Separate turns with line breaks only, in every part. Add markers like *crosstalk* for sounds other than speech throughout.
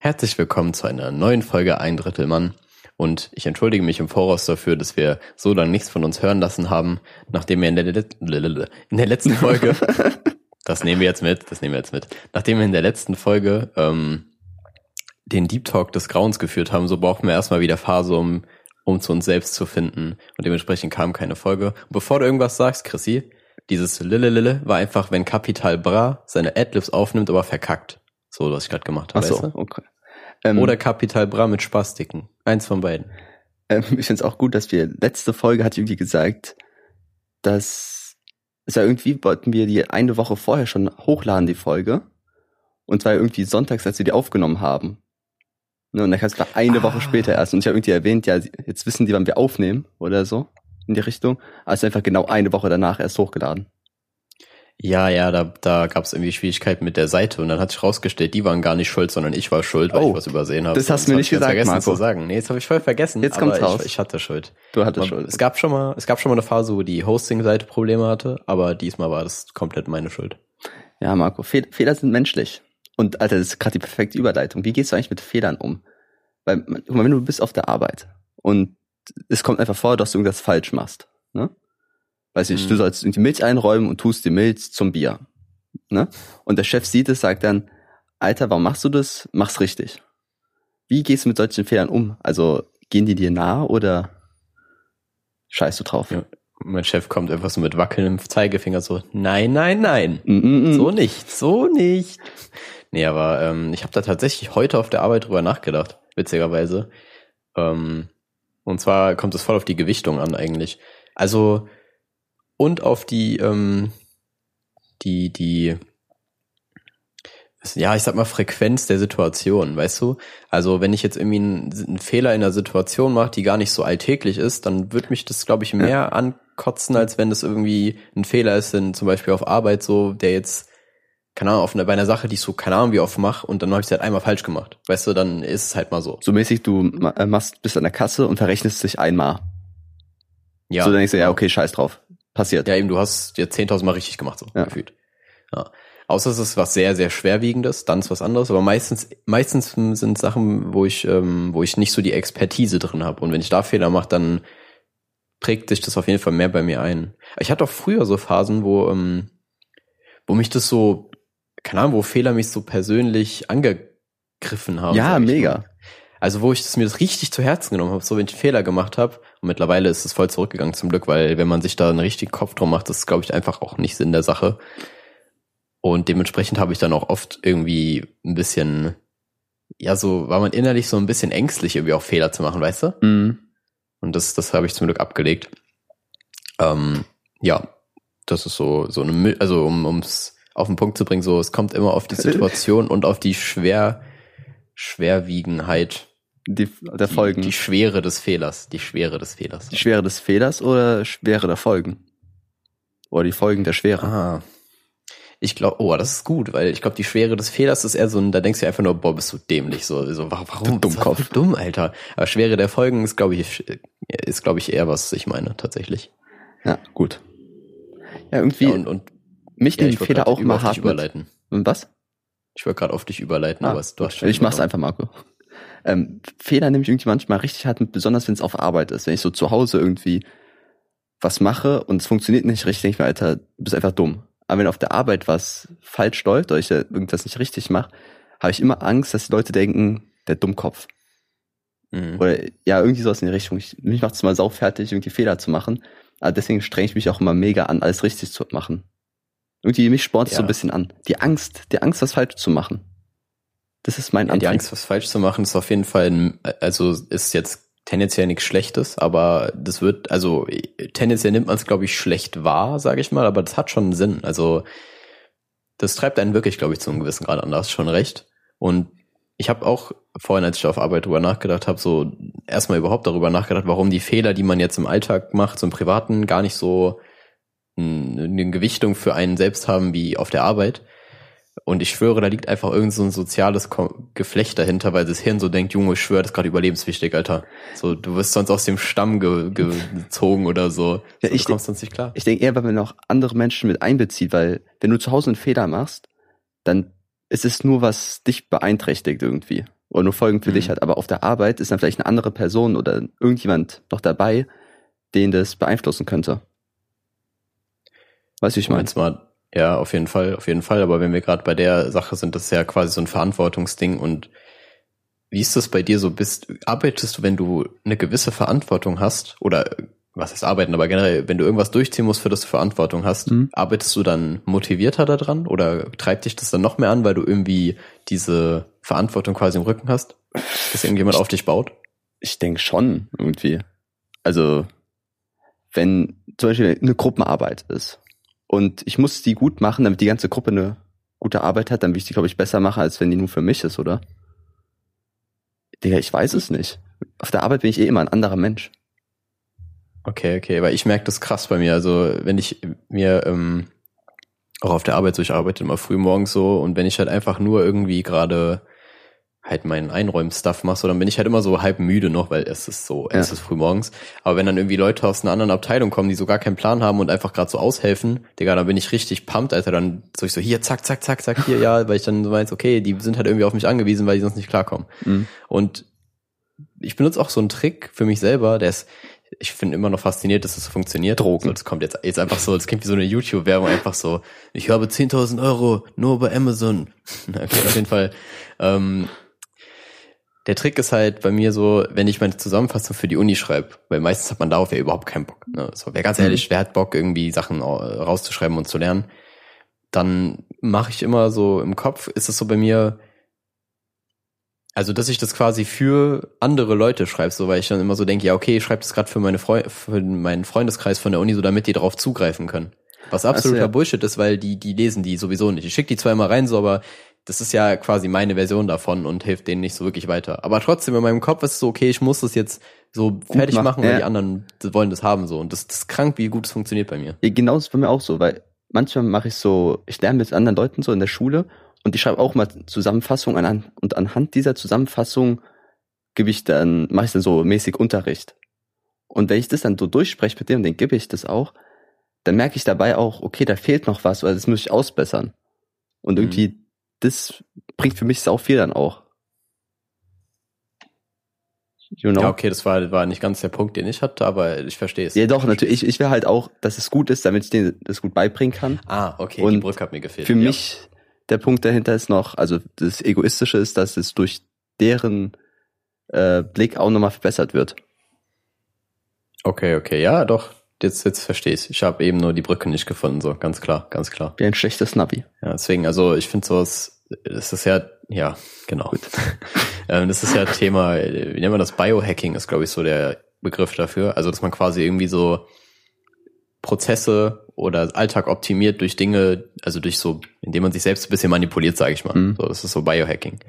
Herzlich willkommen zu einer neuen Folge Ein Drittel Mann. Und ich entschuldige mich im Voraus dafür, dass wir so lange nichts von uns hören lassen haben, nachdem wir in der, in der letzten Folge, *laughs* das nehmen wir jetzt mit, das nehmen wir jetzt mit, nachdem wir in der letzten Folge ähm, den Deep Talk des Grauens geführt haben, so brauchen wir erstmal wieder Phase, um, um zu uns selbst zu finden. Und dementsprechend kam keine Folge. Und bevor du irgendwas sagst, Chrissy, dieses Lille Lille war einfach, wenn Capital Bra seine Adlibs aufnimmt, aber verkackt. So, was ich gerade gemacht habe.
Ach so,
weißt du?
okay.
Ähm, Oder Capital Bra mit Spastiken. Eins von beiden.
Ähm, ich finde es auch gut, dass wir letzte Folge hat irgendwie gesagt, dass es ja irgendwie wollten wir die eine Woche vorher schon hochladen, die Folge. Und zwar irgendwie sonntags, als wir die aufgenommen haben. Ne, und dann es war eine ah. Woche später erst. Und ich habe irgendwie erwähnt, ja, jetzt wissen die, wann wir aufnehmen oder so in die Richtung. Also einfach genau eine Woche danach erst hochgeladen.
Ja, ja, da, da gab es irgendwie Schwierigkeiten mit der Seite und dann hat sich rausgestellt, die waren gar nicht schuld, sondern ich war schuld, weil oh, ich was übersehen habe.
Das hast du mir nicht gesagt,
vergessen
Marco.
zu sagen. Nee, jetzt habe ich voll vergessen.
Jetzt kommt's raus.
Ich, ich, hatte Schuld.
Du hattest Schuld.
Es gab schon mal, es gab schon mal eine Phase, wo die Hosting-Seite Probleme hatte, aber diesmal war das komplett meine Schuld.
Ja, Marco, Fe Fehler sind menschlich. Und Alter, das ist gerade die perfekte Überleitung. Wie gehst du eigentlich mit Fehlern um? Weil, guck mal, wenn du bist auf der Arbeit und es kommt einfach vor, dass du irgendwas falsch machst, ne? Weiß ich, hm. du sollst die Milch einräumen und tust die Milch zum Bier Ne? Und der Chef sieht es, sagt dann, Alter, warum machst du das? Mach's richtig. Wie gehst du mit solchen Fehlern um? Also gehen die dir nah oder scheißt du drauf? Ja,
mein Chef kommt einfach so mit wackelndem Zeigefinger so, nein, nein, nein,
mm -mm.
so nicht, so nicht. Nee, aber ähm, ich habe da tatsächlich heute auf der Arbeit drüber nachgedacht, witzigerweise. Ähm, und zwar kommt es voll auf die Gewichtung an eigentlich. Also und auf die ähm, die, die, ja, ich sag mal Frequenz der Situation, weißt du? Also wenn ich jetzt irgendwie einen, einen Fehler in der Situation mache, die gar nicht so alltäglich ist, dann wird mich das, glaube ich, mehr ja. ankotzen, als wenn das irgendwie ein Fehler ist, in, zum Beispiel auf Arbeit so, der jetzt, keine Ahnung, auf einer, bei einer Sache, die ich so, keine Ahnung, wie oft mache und dann habe ich es halt einmal falsch gemacht. Weißt du, dann ist es halt mal so.
So mäßig, du äh, machst, bist an der Kasse und verrechnest dich einmal. Ja. So dann denkst du, ja, okay, scheiß drauf passiert.
Ja, eben, du hast dir 10.000 Mal richtig gemacht, so ja. gefühlt. Ja. Außer es ist was sehr, sehr schwerwiegendes, dann ist was anderes. Aber meistens, meistens sind Sachen, wo ich, ähm, wo ich nicht so die Expertise drin habe. Und wenn ich da Fehler mache, dann prägt sich das auf jeden Fall mehr bei mir ein. Ich hatte auch früher so Phasen, wo, ähm, wo mich das so, keine Ahnung, wo Fehler mich so persönlich angegriffen haben.
Ja, mega.
Also wo ich das, mir das richtig zu Herzen genommen habe, so wenn ich Fehler gemacht habe. Und mittlerweile ist es voll zurückgegangen zum Glück, weil wenn man sich da einen richtigen Kopf drum macht, das ist, glaube ich, einfach auch nicht Sinn der Sache. Und dementsprechend habe ich dann auch oft irgendwie ein bisschen, ja, so war man innerlich so ein bisschen ängstlich, irgendwie auch Fehler zu machen, weißt du?
Mhm.
Und das, das habe ich zum Glück abgelegt. Ähm, ja, das ist so, so eine, also um ums auf den Punkt zu bringen, so es kommt immer auf die Situation und auf die Schwer, Schwerwiegenheit
die, der Folgen.
Die, die Schwere des Fehlers. Die Schwere des Fehlers.
Die Schwere des Fehlers oder Schwere der Folgen? Oder die Folgen der Schwere?
Ah. Ich glaube, oh, das ist gut, weil ich glaube, die Schwere des Fehlers ist eher so ein, da denkst du einfach nur, boah, bist du dämlich, so, so warum?
Du Dummkopf.
Dumm, Alter. Aber Schwere der Folgen ist, glaube ich, ist, glaube ich, eher was ich meine, tatsächlich.
Ja, gut. Ja, irgendwie. Ja,
und, und
mich ja, den Fehler auch mal hart
überleiten.
Und was?
Ich wollte gerade auf dich überleiten, ah, aber du hast
schon. Ich mach's einfach, Marco. Ähm, Fehler nehme ich irgendwie manchmal richtig hart mit, besonders wenn es auf Arbeit ist. Wenn ich so zu Hause irgendwie was mache und es funktioniert nicht richtig, denke ich mir, Alter, du bist einfach dumm. Aber wenn auf der Arbeit was falsch läuft oder ich irgendwas nicht richtig mache, habe ich immer Angst, dass die Leute denken, der Dummkopf. Mhm. Oder ja, irgendwie sowas in die Richtung. Ich, mich macht es mal saufertig, irgendwie Fehler zu machen. Aber deswegen strenge ich mich auch immer mega an, alles richtig zu machen. Irgendwie mich spornt es ja. so ein bisschen an. Die Angst, die Angst, was falsch zu machen. Das ist mein
ja, Die Angst, was falsch zu machen, ist auf jeden Fall, also ist jetzt tendenziell nichts Schlechtes, aber das wird, also tendenziell nimmt man es, glaube ich, schlecht wahr, sage ich mal, aber das hat schon einen Sinn. Also das treibt einen wirklich, glaube ich, zu einem gewissen Grad an, da hast schon recht. Und ich habe auch vorhin, als ich auf Arbeit drüber nachgedacht habe, so erstmal überhaupt darüber nachgedacht, warum die Fehler, die man jetzt im Alltag macht, so im Privaten, gar nicht so eine Gewichtung für einen selbst haben wie auf der Arbeit. Und ich schwöre, da liegt einfach irgend so ein soziales Geflecht dahinter, weil das Hirn so denkt, Junge, ich schwöre, das ist gerade überlebenswichtig, Alter. So, du wirst sonst aus dem Stamm ge gezogen oder so.
Ja,
so
ich
du kommst sonst nicht klar.
Ich denke eher, weil man auch andere Menschen mit einbezieht, weil wenn du zu Hause einen Fehler machst, dann ist es nur, was dich beeinträchtigt irgendwie. oder nur Folgen für
Mhm.
dich hat. Aber auf der Arbeit ist dann vielleicht eine andere Person oder irgendjemand noch dabei, den das beeinflussen könnte. Weißt du, wie ich meine?
Ja, auf jeden Fall, auf jeden Fall. Aber wenn wir gerade bei der Sache sind, das ist ja quasi so ein Verantwortungsding. Und wie ist das bei dir so? Bist, arbeitest du, wenn du eine gewisse Verantwortung hast, oder was heißt arbeiten, aber generell, wenn du irgendwas durchziehen musst, für das du Verantwortung hast,
Mhm.
arbeitest du dann motivierter daran oder treibt dich das dann noch mehr an, weil du irgendwie diese Verantwortung quasi im Rücken hast, dass irgendjemand auf dich baut?
Ich denke schon, irgendwie. Also, wenn zum Beispiel eine Gruppenarbeit ist und ich muss die gut machen, damit die ganze Gruppe eine gute Arbeit hat, dann will ich die, glaube ich, besser machen, als wenn die nur für mich ist, oder? Digga, ich weiß es nicht. Auf der Arbeit bin ich eh immer ein anderer Mensch.
Okay, okay, weil ich merke das krass bei mir. Also wenn ich mir ähm, auch auf der Arbeit so, ich arbeite immer früh morgens so und wenn ich halt einfach nur irgendwie gerade halt meinen Einräumen-Stuff mache, so, dann bin ich halt immer so halb müde noch, weil es ist so, es
Ja.
ist früh morgens. Aber wenn dann irgendwie Leute aus einer anderen Abteilung kommen, die so gar keinen Plan haben und einfach gerade so aushelfen, Digga, dann bin ich richtig pumped, Alter. Dann so ich so, hier, zack, zack, zack, zack, hier, ja, weil ich dann so weiß, okay, die sind halt irgendwie auf mich angewiesen, weil die sonst nicht klarkommen.
Mhm.
Und ich benutze auch so einen Trick für mich selber, der ist, ich finde immer noch fasziniert, dass das so funktioniert.
Drogen.
So, das kommt jetzt, jetzt einfach so, das klingt wie so eine YouTube-Werbung, einfach so, ich habe 10.000 Euro nur bei Amazon. Okay, *laughs* auf jeden Fall. Ähm, der Trick ist halt bei mir so, wenn ich meine Zusammenfassung für die Uni schreibe, weil meistens hat man darauf ja überhaupt keinen Bock. Ne? So, wer ganz
Mhm.
ehrlich, wer hat Bock, irgendwie Sachen rauszuschreiben und zu lernen? Dann mache ich immer so im Kopf, ist es so bei mir, also dass ich das quasi für andere Leute schreibe, so weil ich dann immer so denke, ja okay, ich schreibe das gerade für meine Freu für meinen Freundeskreis von der Uni, so damit die darauf zugreifen können. Was absoluter
ja.
Bullshit ist, weil die die lesen die sowieso nicht. Ich schicke die zwar immer rein, so aber das ist ja quasi meine Version davon und hilft denen nicht so wirklich weiter. Aber trotzdem in meinem Kopf ist es so, okay, ich muss das jetzt so fertig
machen,
machen, weil
ja.
die anderen wollen das haben so und das, das ist krank, wie gut es funktioniert bei mir.
Ja, genau ist bei mir auch so, weil manchmal mache ich so, ich lerne mit anderen Leuten so in der Schule und ich schreibe auch mal Zusammenfassungen an und anhand dieser Zusammenfassung gebe ich dann, mache ich dann so mäßig Unterricht. Und wenn ich das dann so durchspreche mit dem, dann gebe ich das auch, dann merke ich dabei auch, okay, da fehlt noch was, weil das muss ich ausbessern. Und
Mhm.
Das bringt für mich sau viel dann auch. You know?
Ja, okay, das war, war nicht ganz der Punkt, den ich hatte, aber ich verstehe es.
Ja, doch, natürlich. Ich, ich will halt auch, dass es gut ist, damit ich denen das gut beibringen kann.
Ah, okay, die
Und
Brücke hat mir gefehlt.
Für
ja.
mich, der Punkt dahinter ist noch, also das Egoistische ist, dass es durch deren äh, Blick auch nochmal verbessert wird.
Okay, okay, ja, doch. Jetzt, jetzt verstehe ich. Ich habe eben nur die Brücke nicht gefunden, so ganz klar, ganz klar.
Wie ein schlechtes Navi.
Ja, deswegen, also ich finde sowas, das ist ja, ja, genau. *laughs* ähm, das ist ja Thema, wie nennt man das? Biohacking ist, glaube ich, so der Begriff dafür. Also, dass man quasi irgendwie so Prozesse oder Alltag optimiert durch Dinge, also durch so, indem man sich selbst ein bisschen manipuliert, sage ich mal.
Mhm.
So, das ist so Biohacking.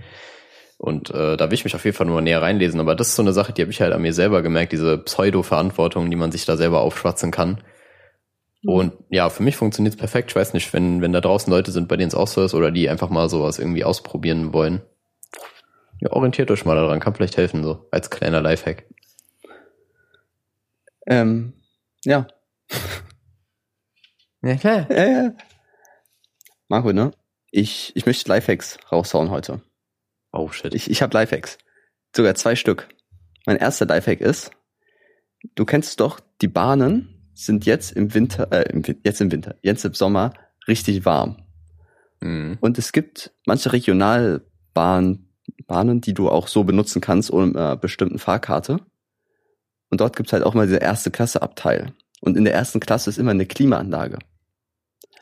Und äh, da will ich mich auf jeden Fall nur näher reinlesen. Aber das ist so eine Sache, die habe ich halt an mir selber gemerkt, diese Pseudo-Verantwortung, die man sich da selber aufschwatzen kann. Und ja, für mich funktioniert es perfekt. Ich weiß nicht, wenn, wenn da draußen Leute sind, bei denen es auch so ist oder die einfach mal sowas irgendwie ausprobieren wollen. Ja, orientiert euch mal daran, kann vielleicht helfen, so als kleiner Lifehack.
Ähm, ja. *laughs*
Ja, klar.
Ja, ja. Marco, ne? Ich, ich möchte Lifehacks raushauen heute.
Oh shit.
Ich, ich habe Lifehacks. Sogar zwei Stück. Mein erster Lifehack ist, du kennst doch, die Bahnen sind jetzt im Winter, äh, im, jetzt im Winter, jetzt im Sommer richtig warm.
Mhm.
Und es gibt manche Regionalbahnen, Bahnen, die du auch so benutzen kannst ohne einer bestimmten Fahrkarte. Und dort gibt's halt auch mal diese erste Klasse Abteil. Und in der ersten Klasse ist immer eine Klimaanlage.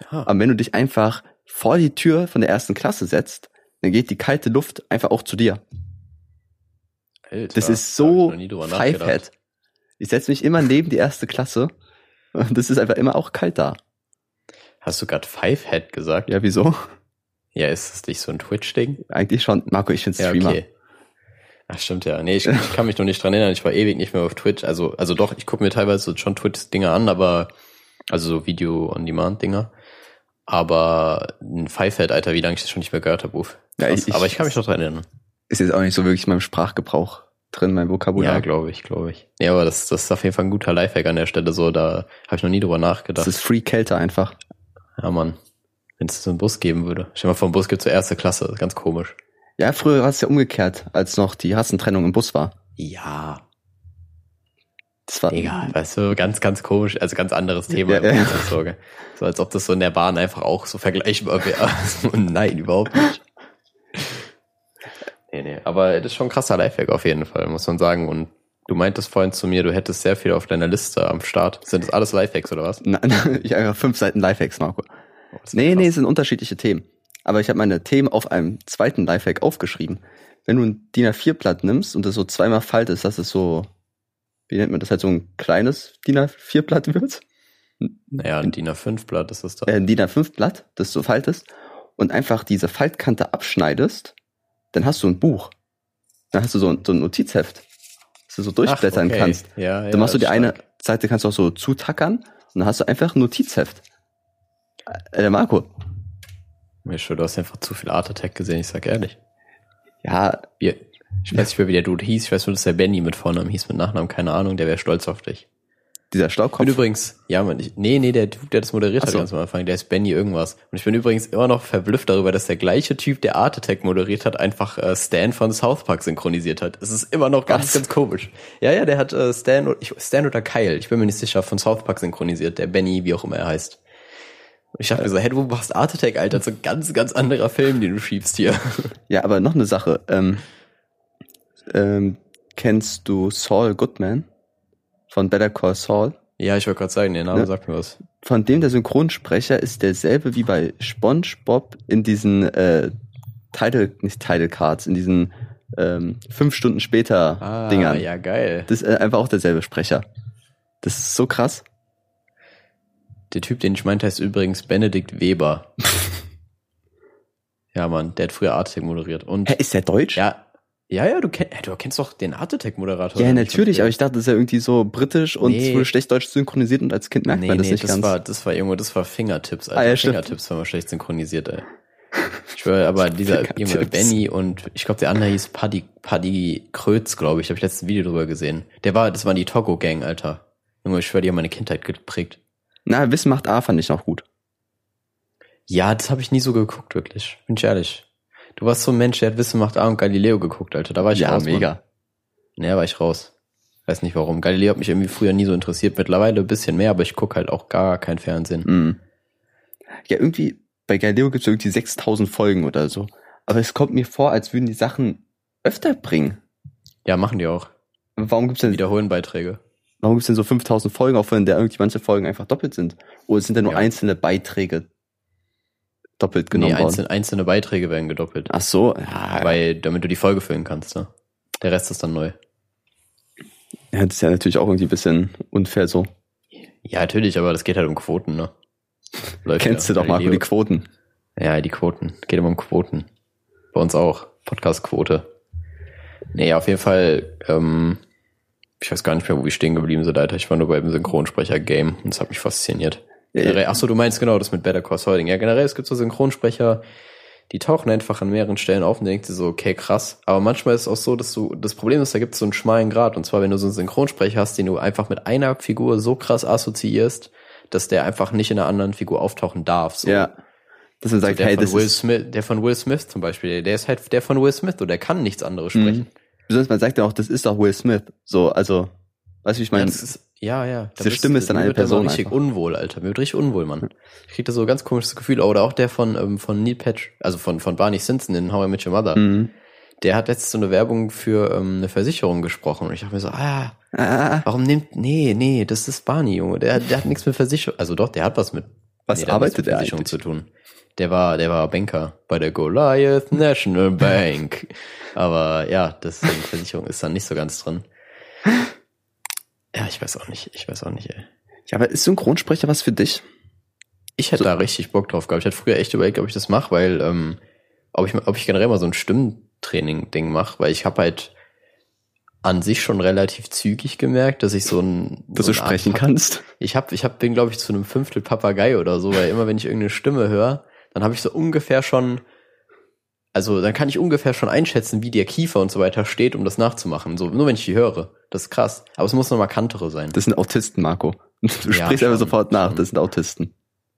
Ah,
Aber wenn du dich einfach vor die Tür von der ersten Klasse setzt, dann geht die kalte Luft einfach auch zu dir.
Alter,
Das ist so. Fivehead. Ich setze mich immer neben die erste Klasse und das ist einfach immer auch kalt da.
Hast du gerade Fivehead gesagt?
Ja, wieso?
Ja, ist das nicht so ein Twitch-Ding?
Eigentlich schon. Marco, ich bin
Ja,
Streamer.
okay. Ach, stimmt ja. Nee, ich, ich kann mich noch nicht dran erinnern. Ich war ewig nicht mehr auf Twitch. Also, also doch, ich gucke mir teilweise schon Twitch-Dinger an, aber, also so Video-on-Demand-Dinger. Aber ein Fivehead, Alter, wie lange ich das schon nicht mehr gehört habe, Uff.
Ja,
Krass.
ich-
aber ich kann mich noch dran erinnern.
Ist jetzt auch nicht so wirklich in meinem Sprachgebrauch drin, mein Vokabular.
Ja, glaube ich, glaube ich. Ja, aber das, das ist auf jeden Fall ein guter Lifehack an der Stelle. So, da habe ich noch nie drüber
das
nachgedacht.
ist Free Kälte einfach.
Ja, Mann. Wenn es so einen Bus geben würde. Stell mal vor, ein Bus gibt zur erste Klasse. Das ganz komisch.
Ja, früher war es ja umgekehrt, als noch die Rassentrennung im Bus war.
Ja,
Das war,
egal, weißt du, ganz, ganz komisch, also ganz anderes Thema.
Ja, ja.
So als ob das so in der Bahn einfach auch so vergleichbar wäre. *laughs* So, Nein, überhaupt nicht. Nee, nee, aber das ist schon ein krasser Lifehack auf jeden Fall, muss man sagen. Und du meintest vorhin zu mir, du hättest sehr viel auf deiner Liste am Start. Sind das alles Lifehacks oder was?
Na, *laughs* ich einfach fünf Seiten Lifehacks, Marco.
Oh,
Nee,
krass.
nee, es sind unterschiedliche Themen. Aber ich habe meine Themen auf einem zweiten Lifehack aufgeschrieben. Wenn du ein DIN A4-Blatt nimmst und das so zweimal faltest, dass es so, wie nennt man das, halt so ein kleines DIN A4-Blatt wird?
Naja, ein DIN A5-Blatt ist das da.
Äh, ein DIN A5-Blatt, das du faltest und einfach diese Faltkante abschneidest, dann hast du ein Buch. Dann hast du so ein, so ein Notizheft, das du so durchblättern
Ach, okay.
kannst.
Ja, ja,
Dann machst du die
ist
eine
stark.
Seite kannst du auch so zutackern und dann hast du einfach ein Notizheft. Äh, der Marco.
Mir schon, du hast einfach zu viel Art Attack gesehen, ich sag ehrlich.
Ja,
Wir, ich weiß nicht mehr, wie der Dude hieß. Ich weiß nur, dass der Benny mit Vornamen hieß, mit Nachnamen, keine Ahnung. Der wäre stolz auf dich.
dieser
Ich bin
Staubkopf.
übrigens, ja, man, ich, nee, nee, der Dude, der das moderiert
Ach
hat
so.
ganz am Anfang, der ist Benny irgendwas. Und ich bin übrigens immer noch verblüfft darüber, dass der gleiche Typ, der Art Attack moderiert hat, einfach äh, Stan von South Park synchronisiert hat. Es ist immer noch ganz,
Was?
ganz komisch. Ja, ja, der hat äh, Stan, ich, Stan oder Kyle, ich bin mir nicht sicher, von South Park synchronisiert, der Benny, wie auch immer er heißt. Und ich dachte mir so, hey, du machst Art Attack, Alter, so ein ganz, ganz anderer Film, den du schiebst hier.
Ja, aber noch eine Sache. Ähm, ähm, kennst du Saul Goodman von Better Call Saul?
Ja, ich wollte gerade sagen, der Name
Ja.
sagt mir was.
Von dem der Synchronsprecher ist derselbe wie bei SpongeBob in diesen äh, Title, nicht Title Cards, in diesen ähm, fünf Stunden später
Ah,
Dingern.
ja, geil.
Das ist äh, einfach auch derselbe Sprecher. Das ist so krass.
Der Typ, den ich meinte, heißt übrigens Benedikt Weber. *laughs* ja, Mann, der hat früher Art Attack moderiert. Und
Hä, ist der Deutsch?
ja, ja, ja, du, kenn, du kennst doch den Art Attack Moderator.
Ja, natürlich, aber ich dachte, das ist ja irgendwie so britisch und
Nee.
es wurde schlecht deutsch synchronisiert und als Kind merkt
nee,
man das
nee,
nicht
das
ganz.
war, das war irgendwo, das war Fingertips, Alter.
Ah, ja.
Fingertips war mal schlecht synchronisiert, ey. Ich schwöre, aber *laughs* dieser. Junge Benny und ich glaube, der andere hieß Paddy, Paddy Krötz, glaube ich. Habe ich letztes Video drüber gesehen. Der war, das war die Togo Gang, Alter. Junge, ich schwöre, die haben meine Kindheit geprägt.
Na, Wissen macht A fand ich noch gut.
Ja, das habe ich nie so geguckt, wirklich. Bin ich ehrlich. Du warst so ein Mensch, der hat Wissen macht A und Galileo geguckt, Alter. Da war ich
ja,
raus. Mann.
mega.
Nee, war ich raus. Weiß nicht warum. Galileo hat mich irgendwie früher nie so interessiert. Mittlerweile ein bisschen mehr, aber ich guck halt auch gar kein Fernsehen.
Mhm. Ja, irgendwie, bei Galileo gibt es irgendwie 6000 Folgen oder so. Aber es kommt mir vor, als würden die Sachen öfter bringen.
Ja, machen die auch.
Aber warum gibt's denn,
Wiederholen Beiträge.
warum gibt's denn so 5000 Folgen, auch wenn der irgendwie manche Folgen einfach doppelt sind? Oder sind da nur
Ja.
einzelne Beiträge doppelt genommen
nee,
worden?
einzelne, einzelne Beiträge werden gedoppelt.
Ach so, ja,
Weil, damit du die Folge füllen kannst, ne? Der Rest ist dann neu.
ja, das ist ja natürlich auch irgendwie ein bisschen unfair so.
Ja, natürlich, aber das geht halt um Quoten, ne? Läuft
Kennst
ja.
du doch, Marco, die. Quoten.
Ja, die Quoten. Geht immer um Quoten. Bei uns auch. Podcast-Quote. Nee, auf jeden Fall, ähm, ich weiß gar nicht mehr, wo wir stehen geblieben sind, Alter. Ich war nur beim Synchronsprecher-Game und es hat mich fasziniert. Generell, ach so, du meinst genau das mit Better Call Saul. Ja, generell, es gibt so Synchronsprecher, die tauchen einfach an mehreren Stellen auf und denkst dir so, okay, krass. Aber manchmal ist es auch so, dass du, das Problem ist, da gibt es so einen schmalen Grad. Und zwar, wenn du so einen Synchronsprecher hast, den du einfach mit einer Figur so krass assoziierst, dass der einfach nicht in einer anderen Figur auftauchen darf. So.
Ja. Dass man sagt,
der,
hey,
von
das
Will
ist,
Smith, der von Will Smith zum Beispiel, der ist halt der von Will Smith und der kann nichts anderes sprechen.
Mhm. besonders man sagt ja auch, das ist doch Will Smith. So, also, weißt du, wie ich meine,
ja, ja.
Diese Stimme ist dann
mir
eine Person
mal richtig
einfach.
unwohl, Alter. Mir wird richtig unwohl, Mann. Ich krieg da so ein ganz komisches Gefühl. Oder auch der von, ähm, von Neil Patch, also von, von Barney Simpson in How I Met Your Mother.
mhm.
Der hat letztens so eine Werbung für ähm, eine Versicherung gesprochen. Und ich dachte mir so, ah,
ah,
warum nimmt, nee, nee, das ist Barney, Junge. Der, der hat nichts mit Versicherung, also doch, der hat was mit,
was
nee,
arbeitet
mit
er
Versicherung
eigentlich?
zu tun. Der war, der war Banker bei der Goliath National Bank. *laughs* Aber ja, das die Versicherung ist dann nicht so ganz drin. Ja, ich weiß auch nicht. Ich weiß auch nicht, ey.
Ja, aber ist Synchronsprecher was für dich?
Ich hätte da richtig Bock drauf gehabt. Ich hätte früher echt überlegt, ob ich das mache, weil ähm, ob ich ob ich generell mal so ein Stimmtraining-Ding mache, weil ich habe halt an sich schon relativ zügig gemerkt, dass ich so ein
Dass
so
du
Art
sprechen
Pap-
kannst?
Ich habe ich hab, bin glaube ich zu einem Fünftel Papagei oder so, weil immer wenn ich irgendeine Stimme höre, dann habe ich so ungefähr schon also dann kann ich ungefähr schon einschätzen, wie der Kiefer und so weiter steht, um das nachzumachen. So nur wenn ich die höre, das ist krass. Aber es muss eine markantere sein.
Das sind Autisten, Marco. Du
Ja,
sprichst
schon,
einfach sofort nach,
schon.
das sind Autisten.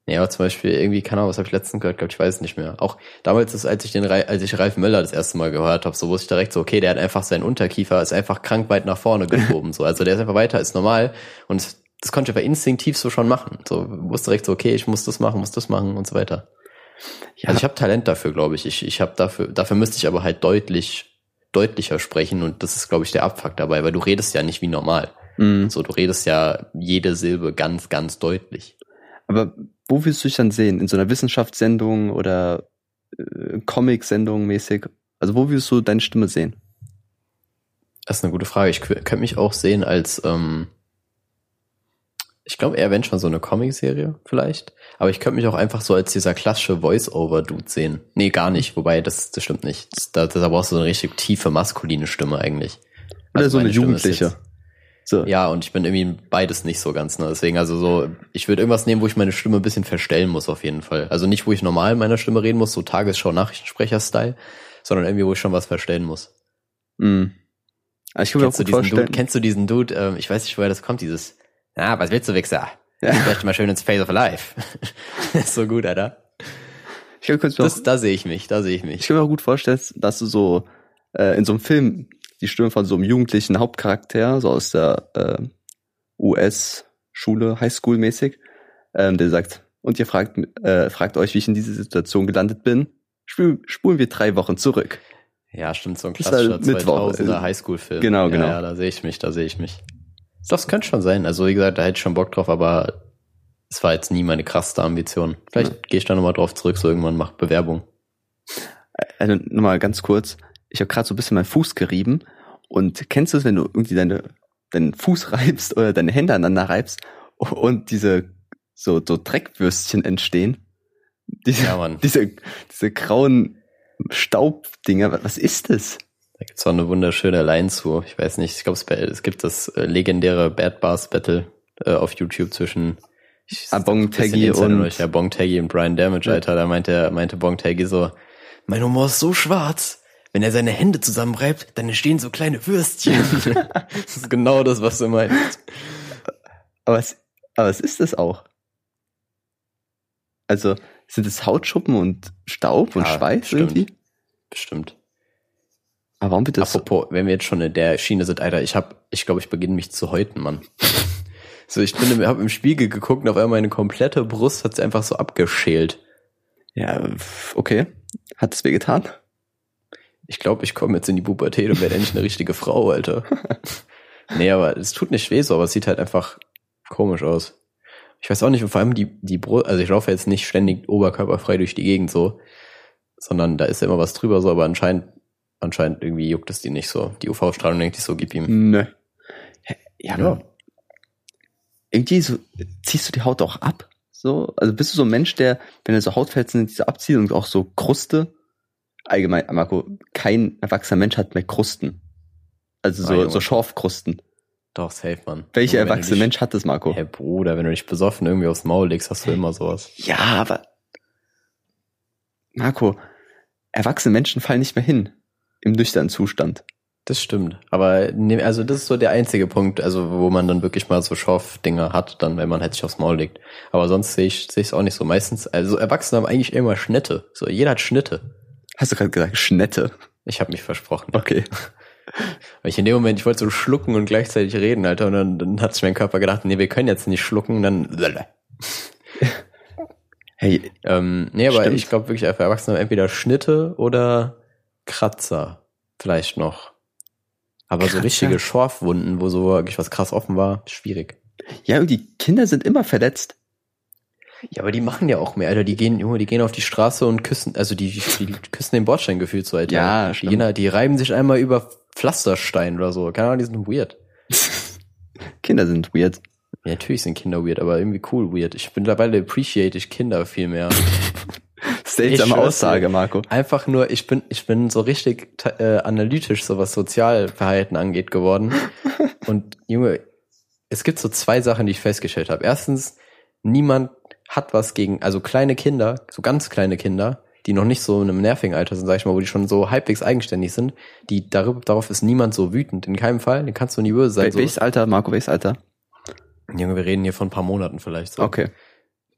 Nee, aber zum Beispiel irgendwie, keine Ahnung, was habe ich letztens gehört, glaube ich, weiß es nicht mehr. Auch damals, ist, als ich den, als ich Ralf Möller das erste Mal gehört habe, so wusste ich direkt so, okay, der hat einfach seinen Unterkiefer, ist einfach krank weit nach vorne geschoben, so. Also der ist einfach weiter als normal und das, das konnte ich aber instinktiv so schon machen. So, wusste direkt so, okay, ich muss das machen, muss das machen und so weiter.
Ja,
Also ich habe Talent dafür, glaube ich. Ich, ich habe dafür, dafür müsste ich aber halt deutlich, deutlicher sprechen und das ist, glaube ich, der Abfuck dabei, weil du redest ja nicht wie normal.
mm.
So, du redest ja jede Silbe ganz, ganz deutlich.
aber wo willst du dich dann sehen? In so einer Wissenschaftssendung oder äh, Comic-Sendung mäßig? Also wo willst du deine Stimme sehen?
Das ist eine gute Frage. Ich kö- könnte mich auch sehen als, ähm, ich glaube eher wenn schon so eine Comicserie vielleicht. Aber ich könnte mich auch einfach so als dieser klassische Voice-Over-Dude sehen. Nee, gar nicht. Wobei, das, das stimmt nicht. Das, da, da brauchst du so eine richtig tiefe maskuline Stimme eigentlich.
Oder
Also
so eine Jugendliche? So.
Ja, und ich bin irgendwie beides nicht so ganz, ne? Deswegen, also so, ich würde irgendwas nehmen, wo ich meine Stimme ein bisschen verstellen muss, auf jeden Fall. Also nicht, wo ich normal in meiner Stimme reden muss, so Tagesschau-Nachrichtensprecher-Style, sondern irgendwie, wo ich schon was verstellen muss.
Mm. Aber ich kann mir auch
Kennst du,
gut vorstellen.
Dude, kennst du diesen Dude, ähm, ich weiß nicht, woher das kommt, dieses, ah, was willst du, Wichser?
Ja.
Vielleicht mal schön ins Face of Life. *laughs* ist so gut, Alter.
ich kann, mir
Das,
auch,
da sehe ich mich, da sehe ich
ich
mich.
kann mir auch gut vorstellen, dass du so äh, in so einem Film die Stimme von so einem jugendlichen Hauptcharakter, so aus der äh, US-Schule, Highschool-mäßig, ähm, der sagt, und ihr fragt, äh, fragt euch, wie ich in diese Situation gelandet bin, spul, spulen wir drei Wochen zurück.
Ja, stimmt, so ein klassischer
halt Mittwoch,
2000er
äh,
Highschool-Film.
genau,
ja,
genau.
Ja, da sehe ich mich, da sehe ich mich. Das könnte schon sein. Also, wie gesagt, da hätte ich schon Bock drauf, aber es war jetzt nie meine krasseste Ambition. Vielleicht gehe ich da nochmal drauf zurück, so irgendwann macht Bewerbung.
Also nochmal ganz kurz, ich habe gerade so ein bisschen meinen Fuß gerieben und kennst du es, wenn du irgendwie deine, deinen Fuß *laughs* reibst oder deine Hände aneinander reibst und diese so, so Dreckwürstchen entstehen? Diese,
Ja, Mann.
diese, diese grauen Staubdinger, wa- was ist das?
Da gibt's auch eine wunderschöne Line zu. Ich weiß nicht, ich glaube, es, gibt das äh, legendäre Bad Bars Battle äh, auf YouTube zwischen ich,
Bong
ein bisschen
Taggy
Insider
und-
ja, Bong Taggy und Brian Damage,
Ja.
Alter. Da meinte, meinte Bong Taggy so, mein Humor ist so schwarz. Wenn er seine Hände zusammenreibt, dann entstehen so kleine Würstchen. *laughs* das ist genau das, was du meinst.
Aber es, aber es ist es auch. Also sind es Hautschuppen und Staub und
Ja,
Schweiß
stimmt.
irgendwie?
Bestimmt.
Aber warum wird das?
Apropos, wenn wir jetzt schon in der Schiene sind, Alter, ich hab, ich glaube, ich beginne mich zu häuten, Mann. *laughs* so, ich bin, im- hab im Spiegel geguckt und auf einmal meine komplette Brust hat sie einfach so abgeschält.
Ja, okay. Hat es wehgetan?
Ich glaube, ich komme jetzt in die Pubertät und werde endlich eine richtige Frau, Alter. *laughs* nee, aber es tut nicht weh so, aber es sieht halt einfach komisch aus. Ich weiß auch nicht, und vor allem die, die Brust, also ich laufe jetzt nicht ständig oberkörperfrei durch die Gegend so, sondern da ist ja immer was drüber so, aber anscheinend, anscheinend irgendwie juckt es die nicht so. Die UV-Strahlung denkt sich so, gib ihm.
Nö. Ja, aber irgendwie so, ziehst du die Haut auch ab? So, also bist du so ein Mensch, der, wenn er so Hautfetzen diese abzieht und auch so Kruste? Allgemein, Marco, kein erwachsener Mensch hat mehr Krusten. Also so, so Schorfkrusten.
Doch, safe, Mann.
Welcher erwachsene
dich-
Mensch hat das, Marco?
Hey Bruder, wenn du dich besoffen irgendwie aufs Maul legst, hast du immer sowas.
Ja, aber Marco, erwachsene Menschen fallen nicht mehr hin im nüchternen Zustand.
Das stimmt. Aber ne, also das ist so der einzige Punkt, also wo man dann wirklich mal so Schorfdinger hat, dann wenn man halt sich aufs Maul legt. Aber sonst sehe ich es auch nicht so. Meistens, also Erwachsene haben eigentlich immer Schnitte. So jeder hat Schnitte.
Hast du gerade gesagt, Schnette?
Ich habe mich versprochen.
Okay. *laughs*
Weil ich in dem Moment, ich wollte so schlucken und gleichzeitig reden, Alter, und dann, dann hat sich mein Körper gedacht, nee, wir können jetzt nicht schlucken, dann.
Hey,
Ähm, nee, aber
Stimmt.
ich glaube wirklich für Erwachsene entweder Schnitte oder Kratzer. Vielleicht noch. Aber so
Kratzer?
richtige Schorfwunden, wo so wirklich was krass offen war, schwierig.
ja, und die Kinder sind immer verletzt.
Ja, aber die machen ja auch mehr, Alter. Die gehen, Junge, die gehen auf die Straße und küssen, also die, die *laughs* küssen den Bordstein gefühlt so, Alter.
Ja,
die, gehen, die reiben sich einmal über Pflasterstein oder so. Keine Ahnung, die sind weird. *laughs*
Kinder sind weird.
Ja, natürlich sind Kinder weird, aber irgendwie cool weird. Ich bin mittlerweile appreciate ich Kinder viel mehr. *laughs*
Seltsame Aussage. Marco.
Einfach nur, ich bin, ich bin so richtig äh, analytisch, so was Sozialverhalten angeht, geworden. *laughs* Und Junge, es gibt so zwei Sachen, die ich festgestellt habe. Erstens, niemand hat was gegen, also kleine Kinder, so ganz kleine Kinder, die noch nicht so in einem nervigen Alter sind, sag ich mal, wo die schon so halbwegs eigenständig sind, die darüber, darauf ist niemand so wütend. In keinem Fall, den kannst du nie böse sein.
Wel
So.
welches Alter, Marco, welches Alter?
Junge, wir reden hier von ein paar Monaten vielleicht so.
Okay.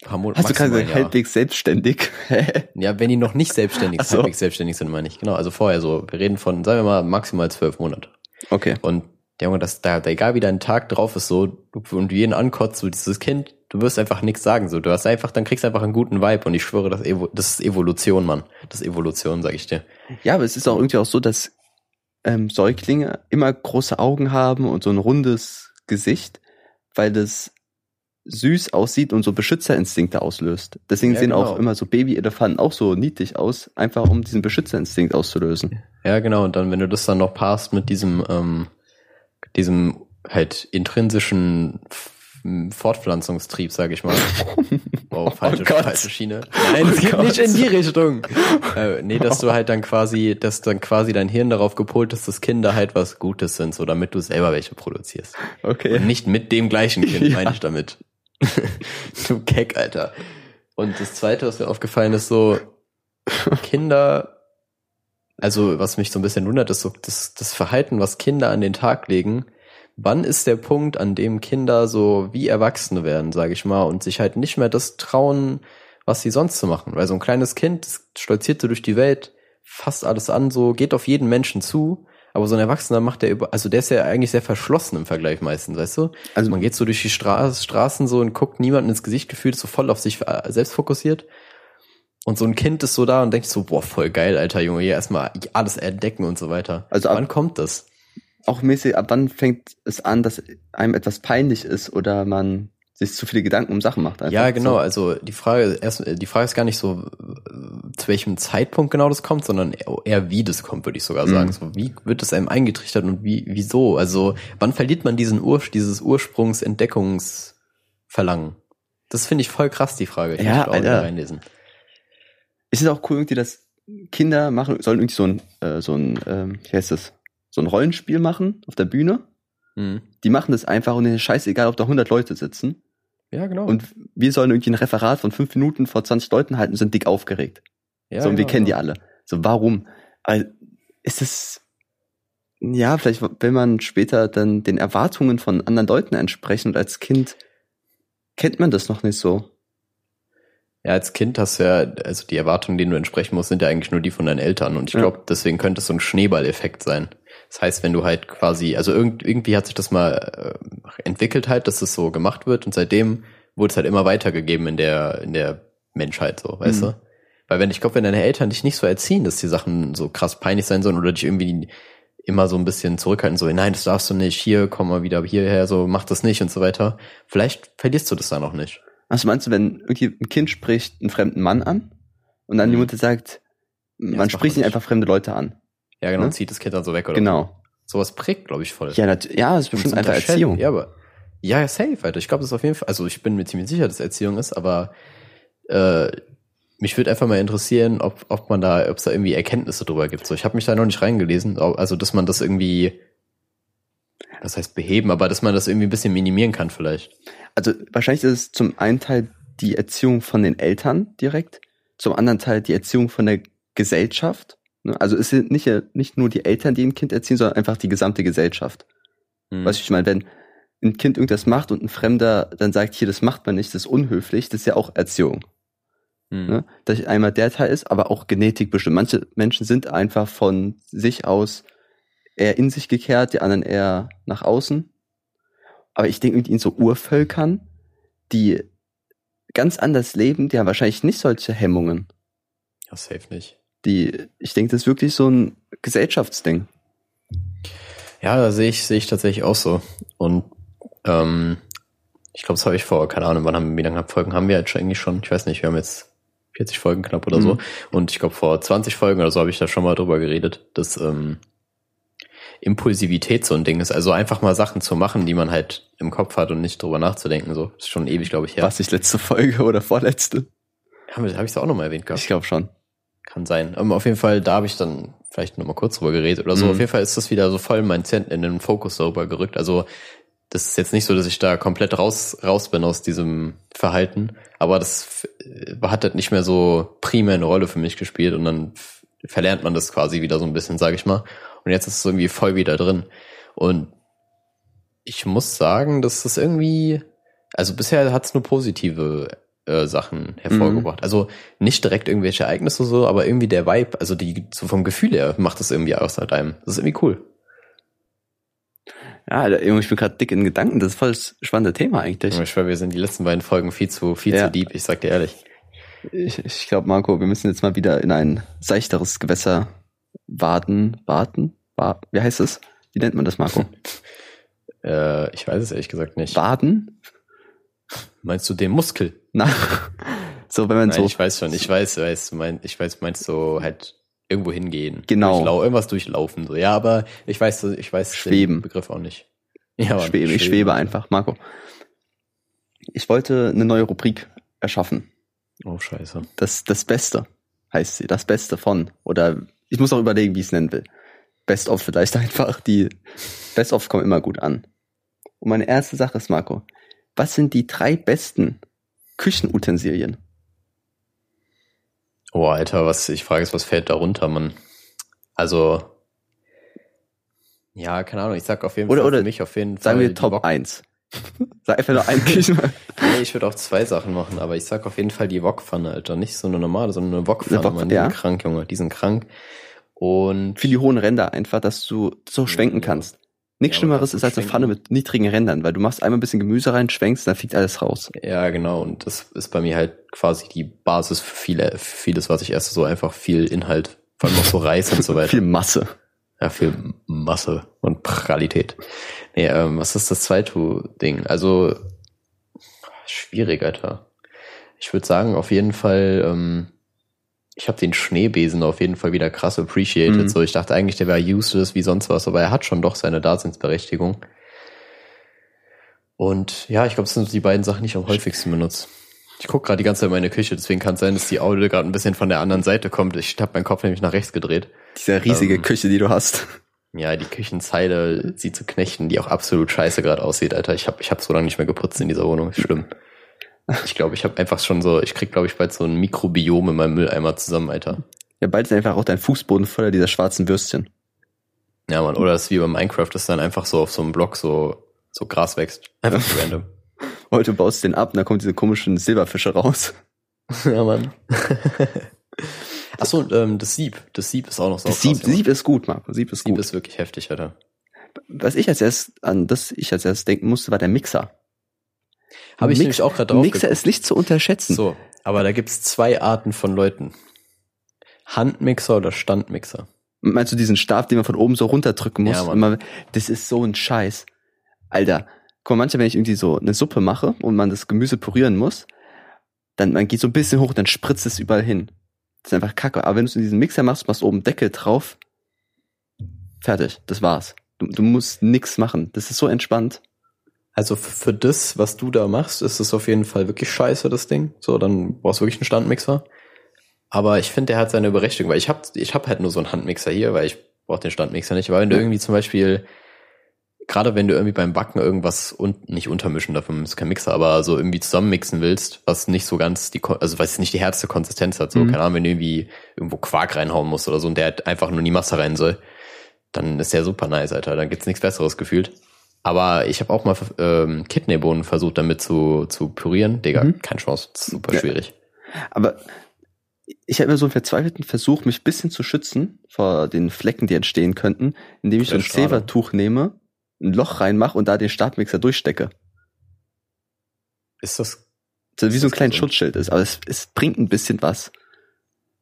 Paar Monate.
Hast du gesagt, halbwegs selbstständig? *laughs*
Ja, wenn die noch nicht selbstständig,
so.
halbwegs selbstständig sind, meine ich. Genau, also vorher so. Wir reden von, sagen wir mal, maximal zwölf Monate.
okay.
Und der Junge, das, da, egal wie dein Tag drauf ist, so, und du jeden ankotzt, so dieses Kind, du wirst einfach nichts sagen, so. Du hast einfach, dann kriegst du einfach einen guten Vibe und ich schwöre, das, das ist Evolution, Mann. Das ist Evolution, sag ich dir.
Ja, aber es ist auch irgendwie auch so, dass ähm, Säuglinge immer große Augen haben und so ein rundes Gesicht, weil das süß aussieht und so Beschützerinstinkte auslöst. Deswegen
Ja,
sehen
genau.
auch immer so Babyelefanten auch so niedlich aus, einfach um diesen Beschützerinstinkt auszulösen.
Ja, genau. Und dann, wenn du das dann noch passt mit diesem, ähm, diesem halt intrinsischen Fortpflanzungstrieb, sag ich mal. *laughs* Oh, falsche,
Gott.
falsche Schiene. Nein, es
Oh
geht
Gott.
nicht in die Richtung. Äh, nee, dass du halt dann quasi, dass dann quasi dein Hirn darauf gepolt ist, dass Kinder halt was Gutes sind, so damit du selber welche produzierst.
Okay.
Und nicht mit dem gleichen Kind, *laughs*
Ja.
meine ich damit. *laughs* du Keck, Alter. Und das zweite, was mir aufgefallen ist, so, Kinder, also was mich so ein bisschen wundert, ist so das, das Verhalten, was Kinder an den Tag legen. Wann ist der Punkt, an dem Kinder so wie Erwachsene werden, sage ich mal, und sich halt nicht mehr das trauen, was sie sonst zu machen? Weil so ein kleines Kind stolziert so durch die Welt, fasst alles an, so geht auf jeden Menschen zu, aber so ein Erwachsener macht der über, also der ist ja eigentlich sehr verschlossen im Vergleich meistens, weißt du?
Also
Man geht so durch die Stra Straßen so und guckt niemanden ins Gesicht gefühlt, so voll auf sich äh, selbst fokussiert. Und so ein Kind ist so da und denkt so, boah, voll geil, alter Junge, hier erstmal alles entdecken und so weiter.
Also ab-
wann kommt das?
auch mäßig, ab wann fängt es an, dass einem etwas peinlich ist oder man sich zu viele Gedanken um Sachen macht? einfach?
Ja, genau,
So.
also die Frage, erst, die Frage ist gar nicht so, äh, zu welchem Zeitpunkt genau das kommt, sondern eher- wie das kommt, würde ich sogar sagen.
Mhm.
So, wie wird es einem eingetrichtert und wie, wieso? Also, wann verliert man diesen Ur dieses Ursprungsentdeckungsverlangen? Das finde ich voll krass, die Frage. Ich
Ja, Alter.
wieder reinlesen.
Ist es auch cool irgendwie, dass Kinder machen, sollen irgendwie so ein, äh, so ein, ähm, wie heißt das, so ein Rollenspiel machen auf der Bühne.
Mhm.
Die machen das einfach und denen ist scheißegal, ob da 100 Leute sitzen.
Ja, genau.
Und wir sollen irgendwie ein Referat von fünf Minuten vor 20 Leuten halten und sind dick aufgeregt.
ja,
so, und wir
genau,
kennen die
genau.
alle. So, warum? Also, ist es, ja, vielleicht will man später dann den Erwartungen von anderen Leuten entsprechen und als Kind kennt man das noch nicht so.
Ja, als Kind hast du ja, also die Erwartungen, denen du entsprechen musst, sind ja eigentlich nur die von deinen Eltern. Und ich
Ja.
glaube, deswegen könnte es so ein Schneeballeffekt sein. Das heißt, wenn du halt quasi, also irgend, irgendwie hat sich das mal äh, entwickelt halt, dass es so gemacht wird und seitdem wurde es halt immer weitergegeben in der, in der Menschheit, so, weißt
Mhm.
du? Weil wenn, ich glaube, wenn deine Eltern dich nicht so erziehen, dass die Sachen so krass peinlich sein sollen oder dich irgendwie immer so ein bisschen zurückhalten, so, nein, das darfst du nicht, hier, komm mal wieder hierher, so, mach das nicht und so weiter. Vielleicht verlierst du das dann auch nicht.
Was meinst du, wenn irgendwie ein Kind spricht einen fremden Mann an und dann die
Mhm.
Mutter sagt,
das
man
macht
spricht nicht. einfach fremde Leute an?
Ja, genau,
Ne?
und zieht das Kind dann so weg oder so.
Genau.
Sowas prägt, glaube ich, voll.
Ja, nat- ja, das ist bestimmt einfach Erziehung.
Ja, aber ja, safe, Alter. Ich glaube, das ist auf jeden Fall, also ich bin mir ziemlich sicher, dass Erziehung ist, aber äh, mich würde einfach mal interessieren, ob, ob man da, ob es da irgendwie Erkenntnisse drüber gibt. So, ich habe mich da noch nicht reingelesen, also dass man das irgendwie, das heißt beheben, aber dass man das irgendwie ein bisschen minimieren kann vielleicht.
Also wahrscheinlich ist es zum einen Teil die Erziehung von den Eltern direkt, zum anderen Teil die Erziehung von der Gesellschaft. Ne? Also es sind nicht, nicht nur die Eltern, die ein Kind erziehen, sondern einfach die gesamte Gesellschaft.
Hm.
Weißt du, ich meine, wenn ein Kind irgendwas macht und ein Fremder dann sagt, hier, das macht man nicht, das ist unhöflich, das ist ja auch Erziehung.
Hm.
Ne? Dass einmal der Teil ist, aber auch Genetik bestimmt. Manche Menschen sind einfach von sich aus eher in sich gekehrt, die anderen eher nach außen. Aber ich denke, in so Urvölkern, die ganz anders leben, die haben wahrscheinlich nicht solche Hemmungen.
Ja, safe nicht.
Die, ich denke, das ist wirklich so ein Gesellschaftsding.
Ja, da sehe ich, sehe ich tatsächlich auch so. Und ähm, ich glaube, das habe ich vor, keine Ahnung, wann haben, wie lange Folgen haben wir jetzt schon eigentlich schon? Ich weiß nicht, wir haben jetzt 40 Folgen knapp oder so.
Mhm.
Und ich glaube, vor 20 Folgen oder so habe ich da schon mal drüber geredet, dass ähm, Impulsivität so ein Ding ist. Also einfach mal Sachen zu machen, die man halt im Kopf hat und nicht drüber nachzudenken. So, das ist schon ewig, glaube ich, her.
Was ich letzte Folge oder vorletzte?
Habe hab ich es auch nochmal erwähnt gehabt?
Ich glaube schon.
Kann sein. Aber auf jeden Fall, da habe ich dann vielleicht nochmal kurz drüber geredet oder so.
Mhm.
Auf jeden Fall ist das wieder so voll mein Zent in den Fokus darüber gerückt. Also das ist jetzt nicht so, dass ich da komplett raus, raus bin aus diesem Verhalten, aber das f- hat halt nicht mehr so primär eine Rolle für mich gespielt und dann verlernt man das quasi wieder so ein bisschen, sage ich mal. Und jetzt ist es irgendwie voll wieder drin. Und ich muss sagen, dass das irgendwie, also bisher hat es nur positive äh, Sachen hervorgebracht. Also nicht direkt irgendwelche Ereignisse so, aber irgendwie der Vibe, also die so vom Gefühl her macht das irgendwie aus halt einem. Das ist irgendwie cool.
Ja, ich bin gerade dick in Gedanken. Das ist voll das spannende Thema eigentlich.
Ich schwör, wir sind die letzten beiden Folgen viel zu viel
Ja.
zu deep. Ich sag dir ehrlich.
Ich, ich glaube, Marco, wir müssen jetzt mal wieder in ein seichteres Gewässer waden. Waden? Wa Wie heißt es? Wie nennt man das, Marco? *laughs*
Äh, ich weiß es ehrlich gesagt nicht.
Waden?
Meinst du den Muskel?
Na, so, wenn man
Nein,
so.
ich weiß schon. Ich weiß, weiß, du mein, ich weiß, meinst du halt irgendwo hingehen.
Genau.
Durchlau irgendwas durchlaufen. So. Ja, aber ich weiß, ich weiß
Schweben.
den Begriff auch nicht. Ja, Mann,
schwebe, ich schwebe einfach. Marco. Ich wollte eine neue Rubrik erschaffen.
Oh, scheiße.
Das, das Beste heißt sie. Das Beste von. Oder ich muss auch überlegen, wie ich es nennen will. Best of vielleicht *laughs* einfach. Die Best of kommen immer gut an. Und meine erste Sache ist, Marco, was sind die drei besten Küchenutensilien?
Oh, Alter, was, ich frage jetzt, was fällt da runter, Mann? Also, ja, keine Ahnung, ich sag auf jeden
Oder-
Fall
oder
für mich auf jeden Fall.
Sagen wir Top
Wok-
1. *laughs* Sag einfach nur ein Küchen. *laughs*
Nee, ich würde auch zwei Sachen machen, aber ich sag auf jeden Fall die Wokpfanne, Alter. Nicht so eine normale, sondern eine Wokpfanne,
Wok-
Mann. Die
ja.
sind krank, Junge. Die sind krank. Und
Für die hohen Ränder einfach, dass du so schwenken
Ja.
kannst. Nichts
Ja,
Schlimmeres ist als eine Pfanne mit niedrigen Rändern, weil du machst einmal ein bisschen Gemüse rein, schwenkst, dann fliegt alles raus.
ja, genau. Und das ist bei mir halt quasi die Basis für viele, für vieles, was ich esse. So einfach viel Inhalt. Vor allem auch so Reis und so *laughs* weiter.
Viel Masse.
Ja, viel Masse und Pralität. Nee, ähm, was ist das zweite Ding? Also, schwierig, Alter. Ich würde sagen, auf jeden Fall, ähm, ich habe den Schneebesen auf jeden Fall wieder krass appreciated.
Mhm.
So, ich dachte eigentlich, der wäre useless wie sonst was, aber er hat schon doch seine Daseinsberechtigung. Und ja, ich glaube, das sind die beiden Sachen, die ich am häufigsten benutze. Ich gucke gerade die ganze Zeit in meine Küche, deswegen kann es sein, dass die Audio gerade ein bisschen von der anderen Seite kommt. Ich habe meinen Kopf nämlich nach rechts gedreht.
Diese riesige
Ähm,
Küche, die du hast.
Ja, die Küchenzeile, sie zu knechten, die auch absolut scheiße gerade aussieht, Alter. Ich habe ich hab so lange nicht mehr geputzt in dieser Wohnung. Ist schlimm. Ich glaube, ich habe einfach schon so, ich krieg, glaube ich, bald so ein Mikrobiom in meinem Mülleimer zusammen, Alter.
Ja, bald ist einfach auch dein Fußboden voller dieser schwarzen Würstchen.
Ja, Mann. Oder das ist wie bei Minecraft, dass dann einfach so auf so einem Block so, so Gras wächst. Einfach so random. *laughs*
Heute baust du den ab und da kommen diese komischen Silberfische raus. *laughs*
ja, Mann. Achso, ähm, das Sieb. Das Sieb ist auch noch so
Das Sieb, Sieb ist gut, Marco. Sieb ist
Sieb
gut.
ist wirklich heftig, Alter.
Was ich als erst, an das ich als erst denken musste, war der Mixer.
Habe ich
Mix-
nämlich auch gerade drauf
Mixer
geguckt.
ist nicht zu unterschätzen.
So, aber da gibt's zwei Arten von Leuten. Handmixer oder Standmixer.
Meinst du diesen Stab, den man von oben so runterdrücken muss?
Ja.
Immer, das ist so ein Scheiß. Alter, guck mal, manchmal, wenn ich irgendwie so eine Suppe mache und man das Gemüse pürieren muss, dann man geht so ein bisschen hoch, dann spritzt es überall hin. Das ist einfach kacke. Aber wenn du es in diesen Mixer machst, machst oben Deckel drauf, fertig, das war's. Du, du musst nix machen. Das ist so entspannt.
Also für das, was du da machst, ist es auf jeden Fall wirklich scheiße, das Ding. So, dann brauchst du wirklich einen Standmixer. Aber ich finde, der hat seine Berechtigung, weil ich hab, ich hab halt nur so einen Handmixer hier, weil ich brauche den Standmixer nicht. Aber wenn du irgendwie zum Beispiel, gerade wenn du irgendwie beim Backen irgendwas und nicht untermischen, dafür ist kein Mixer, aber so irgendwie zusammenmixen willst, was nicht so ganz die, also was nicht die härteste Konsistenz hat, so,
Mhm.
keine Ahnung, wenn du irgendwie irgendwo Quark reinhauen musst oder so und der halt einfach nur in die Masse rein soll, dann ist der super nice, Alter. Dann gibt's nichts Besseres gefühlt. Aber ich habe auch mal ähm, Kidneybohnen versucht, damit zu, zu pürieren. Digga,
Mhm.
keine Chance. Super
Ja.
schwierig.
Aber ich habe immer so einen verzweifelten Versuch, mich ein bisschen zu schützen vor den Flecken, die entstehen könnten, indem ich so ein. Zebertuch nehme, ein Loch reinmache und da den Stabmixer durchstecke.
Ist das.
So wie so ein kleines? Schutzschild ist. Aber es, es bringt ein bisschen was.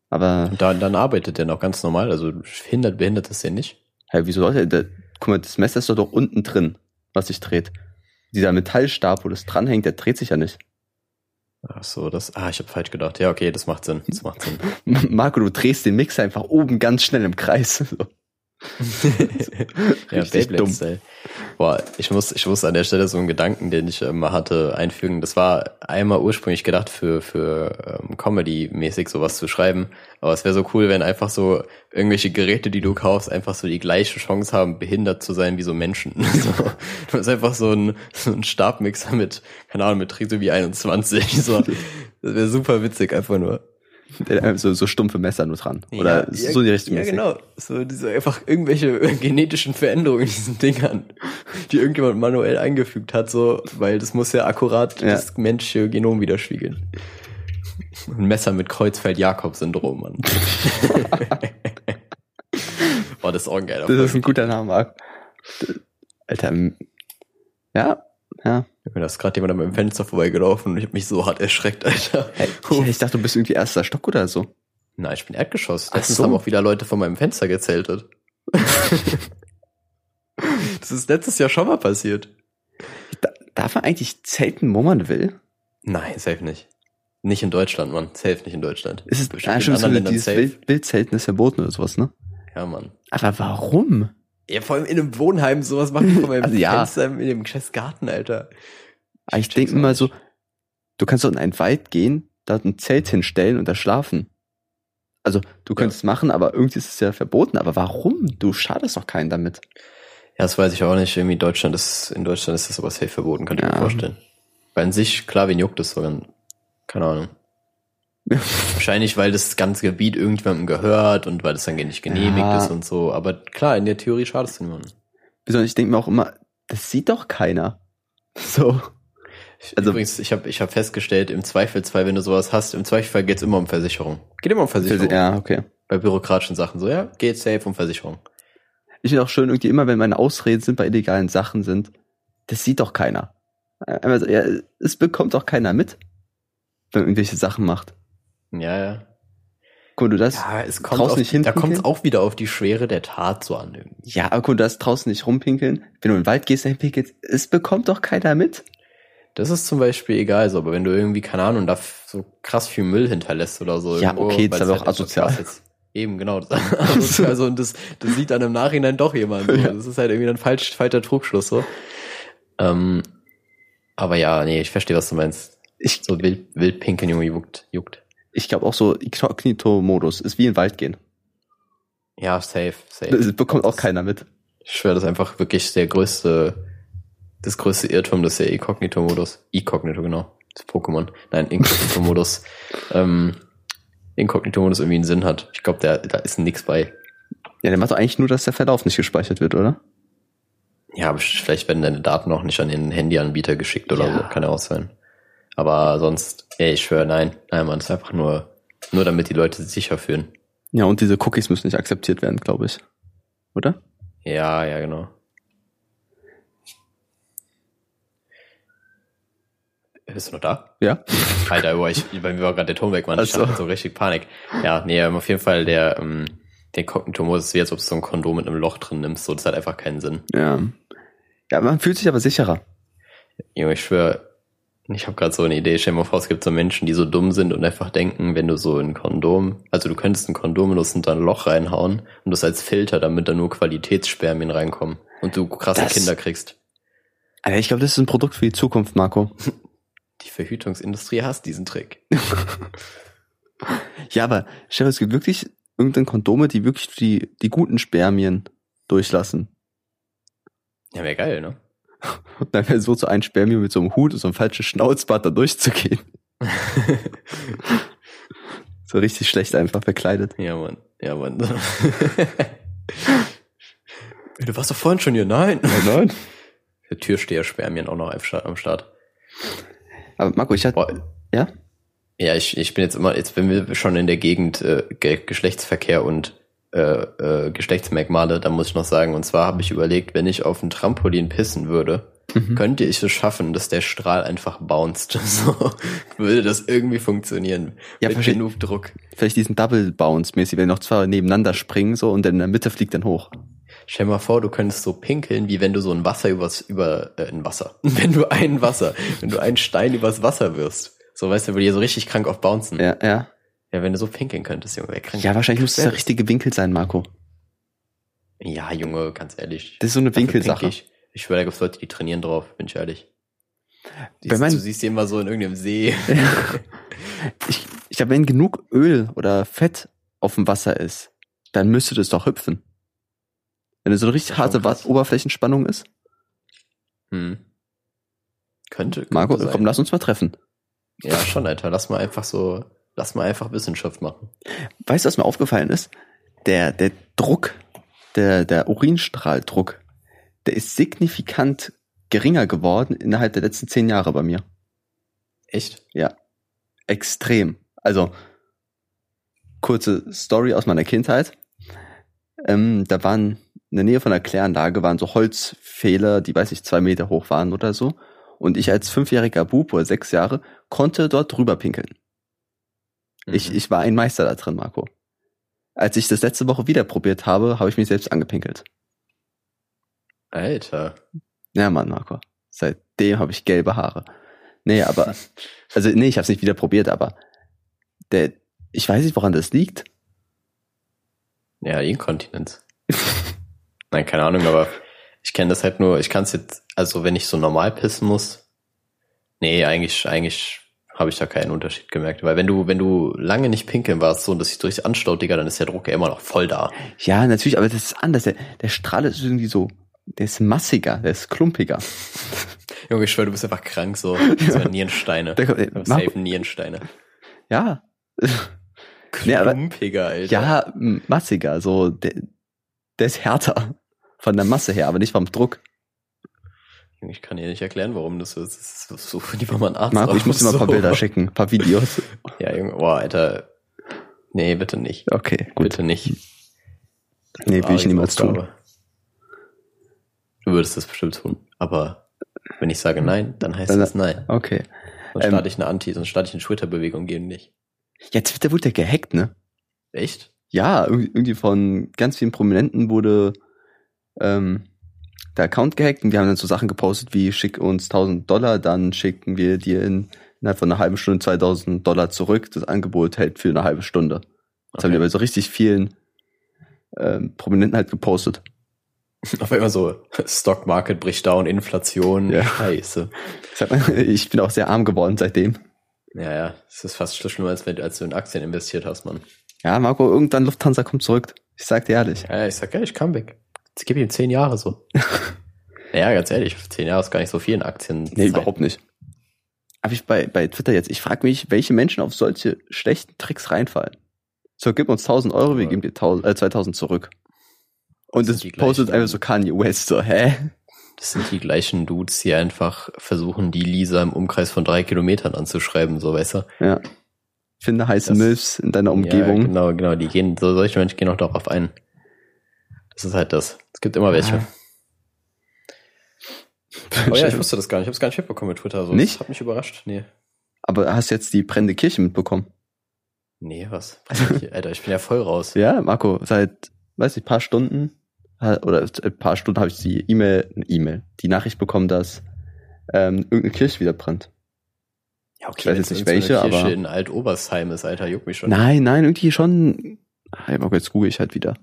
Aber,
Da, dann arbeitet der noch ganz normal. Also hindert, behindert das den nicht.
hey, wieso sollte der, guck mal, das Messer ist doch, doch unten drin, was sich dreht. Dieser Metallstab, wo das dranhängt, der dreht sich ja nicht.
Ach so, das. Ah, ich habe falsch gedacht. Ja, okay, das macht Sinn. Das macht Sinn. *laughs*
Marco, du drehst den Mixer einfach oben ganz schnell im Kreis. *laughs* So.
Ja. Beyblade-Style. Boah, ich muss, ich muss an der Stelle so einen Gedanken, den ich mal hatte, einfügen. Das war einmal ursprünglich gedacht für, für ähm, Comedy-mäßig sowas zu schreiben. Aber es wäre so cool, wenn einfach so irgendwelche Geräte, die du kaufst, einfach so die gleiche Chance haben, behindert zu sein wie so Menschen. *laughs* so, du hast einfach so ein, so ein Stabmixer mit, keine Ahnung, mit Trisomie 21. So, das wäre super witzig, einfach nur. *laughs*
So, so stumpfe Messer nur dran. Oder
ja,
so die Richtung.
Ja, genau. So diese einfach irgendwelche *laughs* genetischen Veränderungen in diesen Dingern, die irgendjemand manuell eingefügt hat, so, weil das muss ja akkurat
Ja.
das menschliche Genom widerspiegeln. Ein Messer mit Kreuzfeld-Jakob-Syndrom, Mann. *laughs* Boah, das ist auch ein geiler
Das ist ein guter Name. Alter, ja, ja.
Da ist gerade jemand an meinem Fenster vorbeigelaufen und ich habe mich so hart erschreckt, Alter.
Hey, ich, ich dachte, du bist irgendwie erster Stock oder so.
Nein, ich bin Erdgeschoss. Letztens
so.
haben auch wieder Leute vor meinem Fenster gezeltet. *laughs* das ist letztes Jahr schon mal passiert.
Da, darf man eigentlich zelten, wo man will?
Nein, safe nicht. Nicht in Deutschland, Mann. Safe nicht in Deutschland.
Ist es
Bestimmt
ah,
in
schon so,
anderen Ländern safe.
Wild, Wildzelten ist verboten oder sowas, ne?
Ja, Mann.
Aber warum?
Ja, vor allem in einem Wohnheim, sowas machen vor meinem *laughs*
Also ja.
Fenster in dem scheiß Garten, Alter.
Ich, ich denke
auch
mir mal
nicht.
so, du kannst doch in einen Wald gehen, da ein Zelt hinstellen und da schlafen. Also, du könntest es machen, aber irgendwie ist es ja verboten. Aber warum? Du schadest doch keinen damit.
Ja, das weiß ich auch nicht. Irgendwie Deutschland ist, in Deutschland ist das aber safe verboten, kann ich
Ja.
mir vorstellen. Weil an sich, klar, wen juckt das sogar? Keine Ahnung. Wahrscheinlich, weil das ganze Gebiet irgendjemandem gehört und weil das dann nicht genehmigt
Ja.
ist und so. Aber klar, in der Theorie schadest du niemandem.
Besonders, ich denke mir auch immer, das sieht doch keiner. So. Also-
Übrigens, ich habe ich hab festgestellt, im Zweifelsfall, wenn du sowas hast, im Zweifelsfall geht's immer um Versicherung. Geht immer um Versicherung.
Ja, okay.
Bei bürokratischen Sachen so, ja, geht safe um Versicherung.
Ich finde auch schön, irgendwie immer, wenn meine Ausreden sind bei illegalen Sachen sind, das sieht doch keiner. Einmal so, ja, es bekommt doch keiner mit, wenn man irgendwelche Sachen macht.
Ja, ja.
Guck, mal, du das,
Ja, es kommt
draußen
auf,
nicht hinten
da kommt es auch wieder auf die Schwere der Tat so an. irgendwie.
ja, aber guck, du das draußen nicht rumpinkeln. Wenn du in den Wald gehst, dahin pinkelst, es bekommt doch keiner mit.
Das ist zum Beispiel egal so, aber wenn du irgendwie, keine Ahnung, da so krass viel Müll hinterlässt oder so.
Ja,
irgendwo,
okay, das ist aber auch
halt so
asozial.
krass jetzt- Eben, genau. *laughs* Das ist asozial, so, und das, das sieht dann im Nachhinein doch jemand. So.
Ja.
Das ist halt irgendwie ein falsch, falscher Trugschluss so. Ähm, aber ja, nee, ich verstehe, was du meinst.
Ich,
So wild, wild pinkeln Junge juckt, juckt.
Ich glaube auch so, Inkognito-Modus ist wie in den Wald gehen.
Ja, safe, safe.
Das bekommt auch keiner mit.
Ich schwöre, das ist einfach wirklich der größte, das größte Irrtum, das ist der Inkognito-Modus. Inkognito, genau. Das Pokémon. Nein, Inkognito-Modus. *laughs* ähm, Inkognito-Modus irgendwie einen Sinn hat. Ich glaube, da ist nix bei.
Ja, der macht doch eigentlich nur, dass der Verlauf nicht gespeichert wird, oder?
Ja, aber vielleicht werden deine Daten auch nicht an den Handyanbieter geschickt oder
Ja.
so. Kann ja auch sein. Aber sonst, ey, ich schwöre, nein. Nein, man, es ist einfach nur, nur damit die Leute sich sicher fühlen.
Ja, und diese Cookies müssen nicht akzeptiert werden, glaube ich. Oder?
Ja, ja, genau. Bist du noch da?
Ja.
Alter, boah, ich, bei mir war gerade der Ton weg, Mann. Ich
Ach so.
hatte so richtig Panik. Ja, nee, ähm, auf jeden Fall der, ähm, der Kognito-Modus ist wie, als ob du so ein Kondom mit einem Loch drin nimmst. So, das hat einfach keinen Sinn.
Ja. Ja, man fühlt sich aber sicherer.
Junge, ich schwöre, ich habe gerade so eine Idee. Stell dir mal vor, es gibt so Menschen, die so dumm sind und einfach denken, wenn du so ein Kondom, also du könntest ein Kondom benutzen und da ein Loch reinhauen und das als Filter, damit da nur Qualitätsspermien reinkommen und du krasse
Das-
Kinder kriegst.
Alter, ich glaube, das ist ein Produkt für die Zukunft, Marco. *laughs*
Die Verhütungsindustrie hasst diesen Trick. *laughs*
Ja, aber stell dir, es gibt wirklich irgendeine Kondome, die wirklich die, die guten Spermien durchlassen.
Ja, wäre geil, ne? *laughs*
Und dann wäre so zu ein Spermium mit so einem Hut und so einem falschen Schnauzbart da durchzugehen. *laughs* So richtig schlecht einfach verkleidet.
Ja, Mann. Ja, Mann. *laughs* du warst doch vorhin schon hier. Nein.
nein.
Der Türsteher Spermien auch noch am Start-.
Aber Marco, ich hatte,
Boah,
ja?
Ja, ich, ich bin jetzt immer, jetzt wenn wir schon in der Gegend äh, Ge Geschlechtsverkehr und äh, äh, Geschlechtsmerkmale, da muss ich noch sagen, und zwar habe ich überlegt, wenn ich auf ein Trampolin pissen würde,
Mhm.
könnte ich es schaffen, dass der Strahl einfach bounced. *laughs* So würde das irgendwie funktionieren.
Ja,
mit genug Druck.
Vielleicht diesen Double Bounce mäßig, wenn noch zwei nebeneinander springen so und dann in der Mitte fliegt dann hoch.
Stell dir mal vor, du könntest so pinkeln, wie wenn du so ein Wasser übers, über, äh, ein Wasser. *laughs* Wenn du ein Wasser, wenn du einen Stein übers Wasser wirst. So, weißt du, würde dir so richtig krank auf bouncen. Ja.
Ja, ja.
wenn du so pinkeln könntest, Junge, wär krank.
Ja, wahrscheinlich muss das der richtige Winkel sein, Marco.
Ja, Junge, ganz ehrlich.
Das ist so eine Winkelsache.
Ich, ich schwöre, da gibt's Leute, die trainieren drauf, bin ich ehrlich. Die,
man-
du siehst die immer so in irgendeinem See. *laughs*
Ich, ich glaube, wenn genug Öl oder Fett auf dem Wasser ist, dann müsste das doch hüpfen. Wenn es so eine richtig harte Oberflächenspannung ist.
Hm. Könnte, könnte
Marco,
sein.
komm, lass uns mal treffen.
Ja, schon, Alter. Lass mal einfach so, lass mal einfach Wissenschaft machen.
Weißt du, was mir aufgefallen ist? Der, der Druck, der, der Urinstrahldruck, der ist signifikant geringer geworden innerhalb der letzten zehn Jahre bei mir.
Echt?
Extrem. Also, kurze Story aus meiner Kindheit. Ähm, da waren in der Nähe von der Kläranlage waren so Holzfehler, die weiß ich zwei Meter hoch waren oder so. Und ich als fünfjähriger Bub oder sechs Jahre konnte dort drüber pinkeln. Ich,
Mhm.
ich war ein Meister da drin, Marco. Als ich das letzte Woche wieder probiert habe, habe ich mich selbst angepinkelt.
Alter.
Ja, Mann, Marco. Seitdem habe ich gelbe Haare. Nee, aber, *laughs* also nee, ich habe es nicht wieder probiert, aber der, ich weiß nicht, woran das liegt.
Ja, Inkontinenz. Nein, keine Ahnung, aber ich kenne das halt nur, ich kann es jetzt, also wenn ich so normal pissen muss, nee, eigentlich, eigentlich habe ich da keinen Unterschied gemerkt. Weil wenn du, wenn du lange nicht pinkeln warst, so, und das sich durchs anstaut, Digga, dann ist der Druck ja immer noch voll da.
Ja, natürlich, aber das ist anders. Der, der Strahl ist irgendwie so, der ist massiger, der ist klumpiger. *laughs*
Junge, ich schwör, du bist einfach krank, so, *laughs* so Nierensteine.
Der Marco-
safe Nierensteine.
Ja.
Klumpiger, Alter.
Ja, massiger, so, der, der ist härter. Von der Masse her, aber nicht vom Druck.
Ich kann dir nicht erklären, warum das so ist. Das ist so, lieber mal ein Arzt.
Marco, ich muss dir *laughs* mal ein paar
so.
Bilder schicken, ein paar Videos.
Ja, Junge, boah, Alter. Nee, bitte nicht.
Okay, gut.
Bitte nicht.
Nee, will ich niemals tun.
Aufgabe. Du würdest das bestimmt tun. Aber wenn ich sage nein, dann heißt das nein.
Okay.
Sonst
ähm,
starte ich eine Anti, sonst starte ich eine Twitter-Bewegung gegen dich.
Ja, Twitter wurde ja gehackt, ne?
Echt?
Ja, irgendwie irgendwie von ganz vielen Prominenten wurde ähm, der Account gehackt und die haben dann so Sachen gepostet wie schick uns 1000 Dollar, dann schicken wir dir in, innerhalb von einer halben Stunde 2000 Dollar zurück. Das Angebot hält für eine halbe Stunde. Das haben die
Okay.
aber so richtig vielen ähm, Prominenten halt gepostet. *laughs*
Auf einmal so, Stock Market bricht down, Inflation,
Ja.
scheiße. *laughs*
Ich, bin auch sehr arm geworden seitdem.
Ja, ja, es ist fast schlimmer, als, wenn, als du in Aktien investiert hast, Mann.
Ja, Marco, irgendwann Lufthansa kommt zurück. Ich sag dir ehrlich.
Ja, ich sag, ja, ich kann weg. Jetzt gib ihm zehn Jahre so. *laughs* ja, ganz ehrlich, zehn Jahre ist gar nicht so viel in Aktien.
Nee, überhaupt nicht. Aber ich bei, bei Twitter jetzt, ich frage mich, welche Menschen auf solche schlechten Tricks reinfallen. So, gib uns 1000 Euro, wir
Ja.
geben dir 1000, äh, 2000 zurück. Und
Das
das postet einfach so Kanye West, so, hä?
Das sind die gleichen Dudes, die einfach versuchen, die Lisa im Umkreis von drei Kilometern anzuschreiben, so weißt du.
Ja. Finde heiße
Das-
Milfs in deiner
Ja,
Umgebung.
genau, genau. Die gehen, so solche Menschen gehen auch darauf ein. Das ist halt das. Es gibt immer welche.
Ah.
Oh ja, ich *laughs* wusste das gar nicht. Ich habe es gar nicht mitbekommen mit Twitter. So.
Nicht?
Das hat mich überrascht. Nee.
Aber hast jetzt die brennende Kirche mitbekommen?
Nee, was? Alter, ich bin ja voll raus. *laughs*
Ja, Marco, seit, weiß ich, paar Stunden, oder ein paar Stunden habe ich die E-Mail, E-Mail, die Nachricht bekommen, dass ähm, irgendeine Kirche wieder brennt.
Ja,
Ich weiß jetzt nicht welche,
Kirche
aber-
in Alt-Obersheim ist, Alter, juckt mich schon.
Nein, nein, irgendwie schon. Ah, Marco, jetzt google ich halt wieder.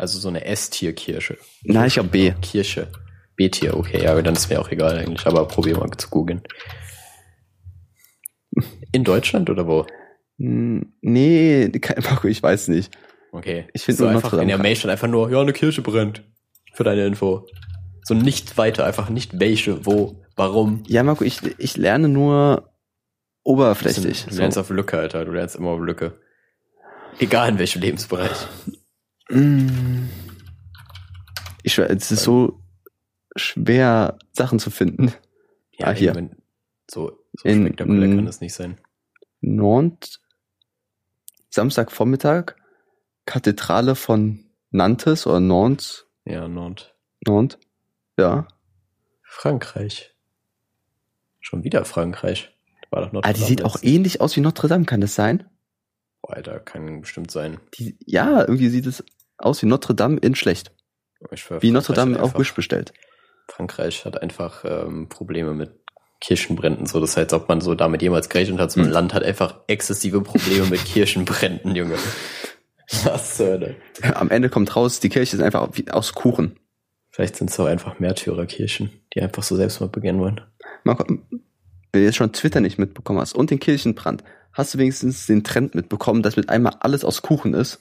Also so eine S-Tier-Kirche.
Nein, ich glaube B.
Kirche. B-Tier, okay, ja, dann ist mir auch egal eigentlich, aber probier mal zu googeln. In Deutschland oder wo?
Hm, Nee, kein *laughs* Marco, ich weiß nicht.
Okay.
Ich find
so einfach in der Mail stand einfach nur, ja, eine Kirche brennt. Für deine Info. So nicht weiter, einfach nicht welche, wo, warum.
Ja, Marco, ich, ich lerne nur oberflächlich.
Du lernst auf Lücke, Alter. Du lernst immer auf Lücke. Egal in welchem Lebensbereich.
Mm. Ich es ist so schwer, Sachen zu finden.
Ja,
Ah, hier.
wenn- so, so
In-
spektakulär kann das nicht sein.
Nantes, Samstagvormittag, Kathedrale von Nantes oder Nantes,
Ja, Nord.
Nantes, ja.
Frankreich. Schon wieder Frankreich. War doch Notre
Ah, die sieht auch ähnlich aus wie Notre Dame, kann das sein?
Boah, Alter, kann bestimmt sein.
Die, ja, irgendwie sieht es aus wie Notre Dame in schlecht.
Schwör,
Wie Notre Dame auf Wish bestellt.
Frankreich hat einfach ähm, Probleme mit Kirchenbränden. So, das heißt, ob man so damit jemals gerechnet hat, so ein
Hm.
Land hat einfach exzessive Probleme mit *laughs* Kirchenbränden, Junge. Was zur Hölle?
Am Ende kommt raus, die Kirche ist einfach wie aus Kuchen.
Vielleicht sind es auch einfach Märtyrerkirchen, die einfach so Selbstmord begehen wollen.
Marco, wenn du jetzt schon Twitter nicht mitbekommen hast und den Kirchenbrand, hast du wenigstens den Trend mitbekommen, dass mit einmal alles aus Kuchen ist?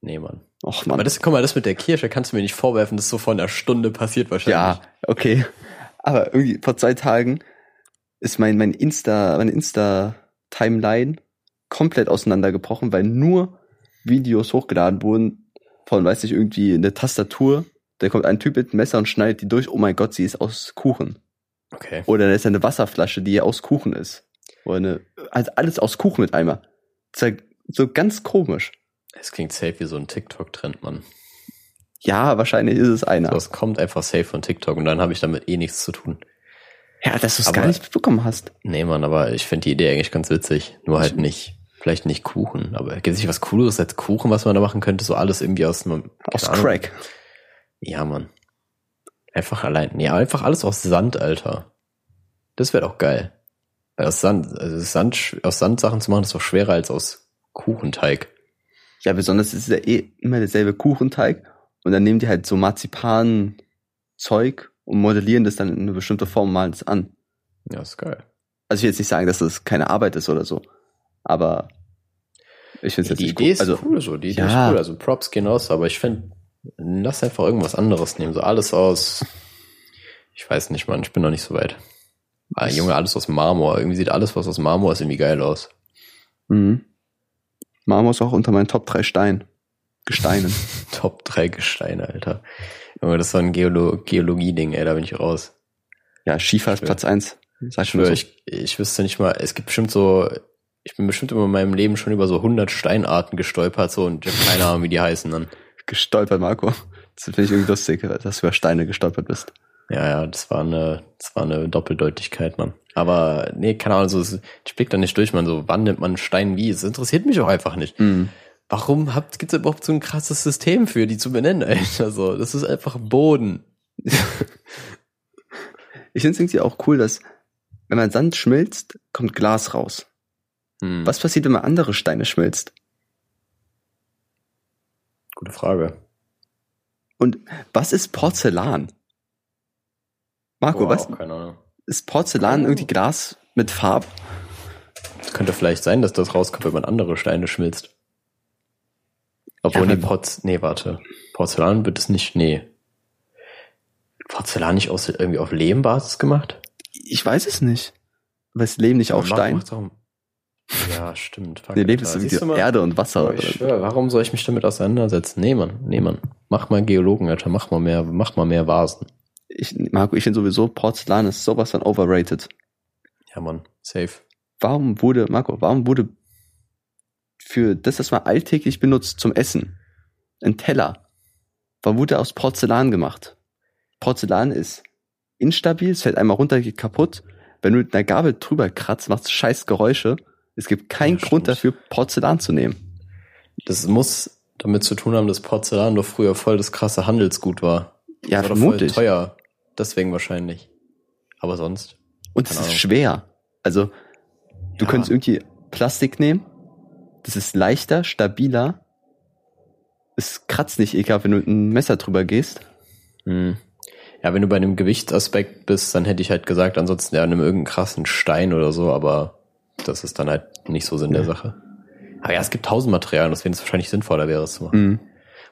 Nee, Mann.
Och Mann.
Aber das, guck mal, das mit der Kirche kannst du mir nicht vorwerfen, das ist so vor einer Stunde passiert wahrscheinlich.
ja, okay. Aber irgendwie vor zwei Tagen ist mein, mein Insta, meine Insta-Timeline komplett auseinandergebrochen, weil nur Videos hochgeladen wurden von, weiß nicht, irgendwie eine Tastatur. Da kommt ein Typ mit einem Messer und schneidet die durch. Oh mein Gott, sie ist aus Kuchen.
Okay.
Oder da ist eine Wasserflasche, die aus Kuchen ist. Oder eine, also alles aus Kuchen mit Eimer. Ja so ganz komisch.
Es klingt safe wie so ein TikTok-Trend, Mann.
Ja, wahrscheinlich ist es einer.
Das kommt einfach safe von TikTok und dann habe ich damit eh nichts zu tun.
ja, dass du es gar nicht mitbekommen hast.
Nee, Mann, aber ich finde die Idee eigentlich ganz witzig. Nur halt nicht, vielleicht nicht Kuchen. Aber gibt es nicht was Cooleres als Kuchen, was man da machen könnte? So alles irgendwie aus einem,
Aus
Ahnung.
Crack.
Ja, Mann. Einfach allein. Ja, einfach alles aus Sand, Alter. Das wäre doch geil. Weil aus Sand, also Sand, aus Sandsachen zu machen, ist doch schwerer als aus Kuchenteig.
Ja, besonders ist es ja eh immer derselbe Kuchenteig. Und dann nehmen die halt so Marzipan-Zeug und modellieren das dann in eine bestimmte Form, malen es an.
Ja, ist geil.
Also ich will jetzt nicht sagen, dass das keine Arbeit ist oder so. Aber ich finde es
Ja,
jetzt
die Idee
cool.
ist
Also,
cool, so. Die Idee
Ja.
ist cool. Also Props gehen aus, aber ich finde, lass einfach irgendwas anderes nehmen. So alles aus, ich weiß nicht, Mann, ich bin noch nicht so weit. Ah, Junge, alles aus Marmor. Irgendwie sieht alles, was aus Marmor ist, irgendwie geil aus.
mhm. Marmor ist auch unter meinen Top 3 Steinen. Gesteinen. *laughs*
Top 3 Gesteine, Alter. Junge, das war ein Geolo Geologie-Ding, ey, da bin ich raus.
ja, Schiefer ist. Platz 1. Sag
Ich,
schon so.
ich, ich wüsste nicht mal, es gibt bestimmt so, ich bin bestimmt immer in meinem Leben schon über so 100 Steinarten gestolpert, so, und ich habe keine Ahnung, wie die heißen dann.
Gestolpert, Marco. Das finde ich irgendwie lustig, dass du über Steine gestolpert bist.
Ja, ja, das war eine, das war eine Doppeldeutigkeit, Mann. Aber, nee, keine Ahnung, so, ich blick da nicht durch, man, so, wann nimmt man einen Stein wie? Es interessiert mich auch einfach nicht.
Mhm.
Warum habt, gibt's überhaupt so ein krasses System für, die zu benennen, *laughs* Alter, so? Das ist einfach Boden. *laughs*
Ich finde es irgendwie auch cool, dass wenn man Sand schmilzt, kommt Glas raus.
Hm,
Was passiert, wenn man andere Steine schmilzt?
Gute Frage.
Und was ist Porzellan? Marco,
Boah,
was
keine Ahnung.
ist Porzellan irgendwie Glas mit Farb?
Es könnte vielleicht sein, dass das rauskommt, wenn man andere Steine schmilzt. Obwohl,
Ja,
nee,
aber-
Porz, nee, warte. Porzellan wird es nicht, nee. Porzellan nicht aus, irgendwie auf Lehmbasis gemacht?
Ich weiß es nicht. Aber ist Leben nicht auch
Mach-
Stein?
Ja, stimmt. Fuck,
Nee,
Alter.
ist irgendwie
mal?
Erde und Wasser.
Aber ich schwör, warum soll ich mich damit auseinandersetzen? Nee, Mann, nee, Mann. Mach mal Geologen, Alter. Mach mal mehr, mach mal mehr Vasen.
Ich, Marco, ich finde sowieso, Porzellan ist sowas von overrated.
Ja, Mann. Safe.
Warum wurde, Marco, warum wurde für das, was man alltäglich benutzt zum Essen, ein Teller, warum wurde er aus Porzellan gemacht? Porzellan ist instabil, es fällt einmal runter, geht kaputt. Wenn du mit einer Gabel drüber kratzt, macht es scheiß Geräusche. Es gibt keinen
Ja,
Grund dafür, Porzellan zu nehmen.
Das muss damit zu tun haben, dass Porzellan doch früher voll das krasse Handelsgut war.
Ja,
war doch voll
vermutlich.
teuer. Deswegen wahrscheinlich. Aber sonst.
Und es ist schwer. Also, du
Ja.
könntest irgendwie Plastik nehmen. Das ist leichter, stabiler. Es kratzt nicht ekelhaft, wenn du mit einem Messer drüber gehst.
Hm. Ja, wenn du bei einem Gewichtsaspekt bist, dann hätte ich halt gesagt, ansonsten ja, nimm irgendeinen krassen Stein oder so, aber das ist dann halt nicht so Sinn der
Ja.
Sache. Aber ja, es gibt tausend Materialien, deswegen ist es wahrscheinlich sinnvoller wäre, es zu machen.
Mhm.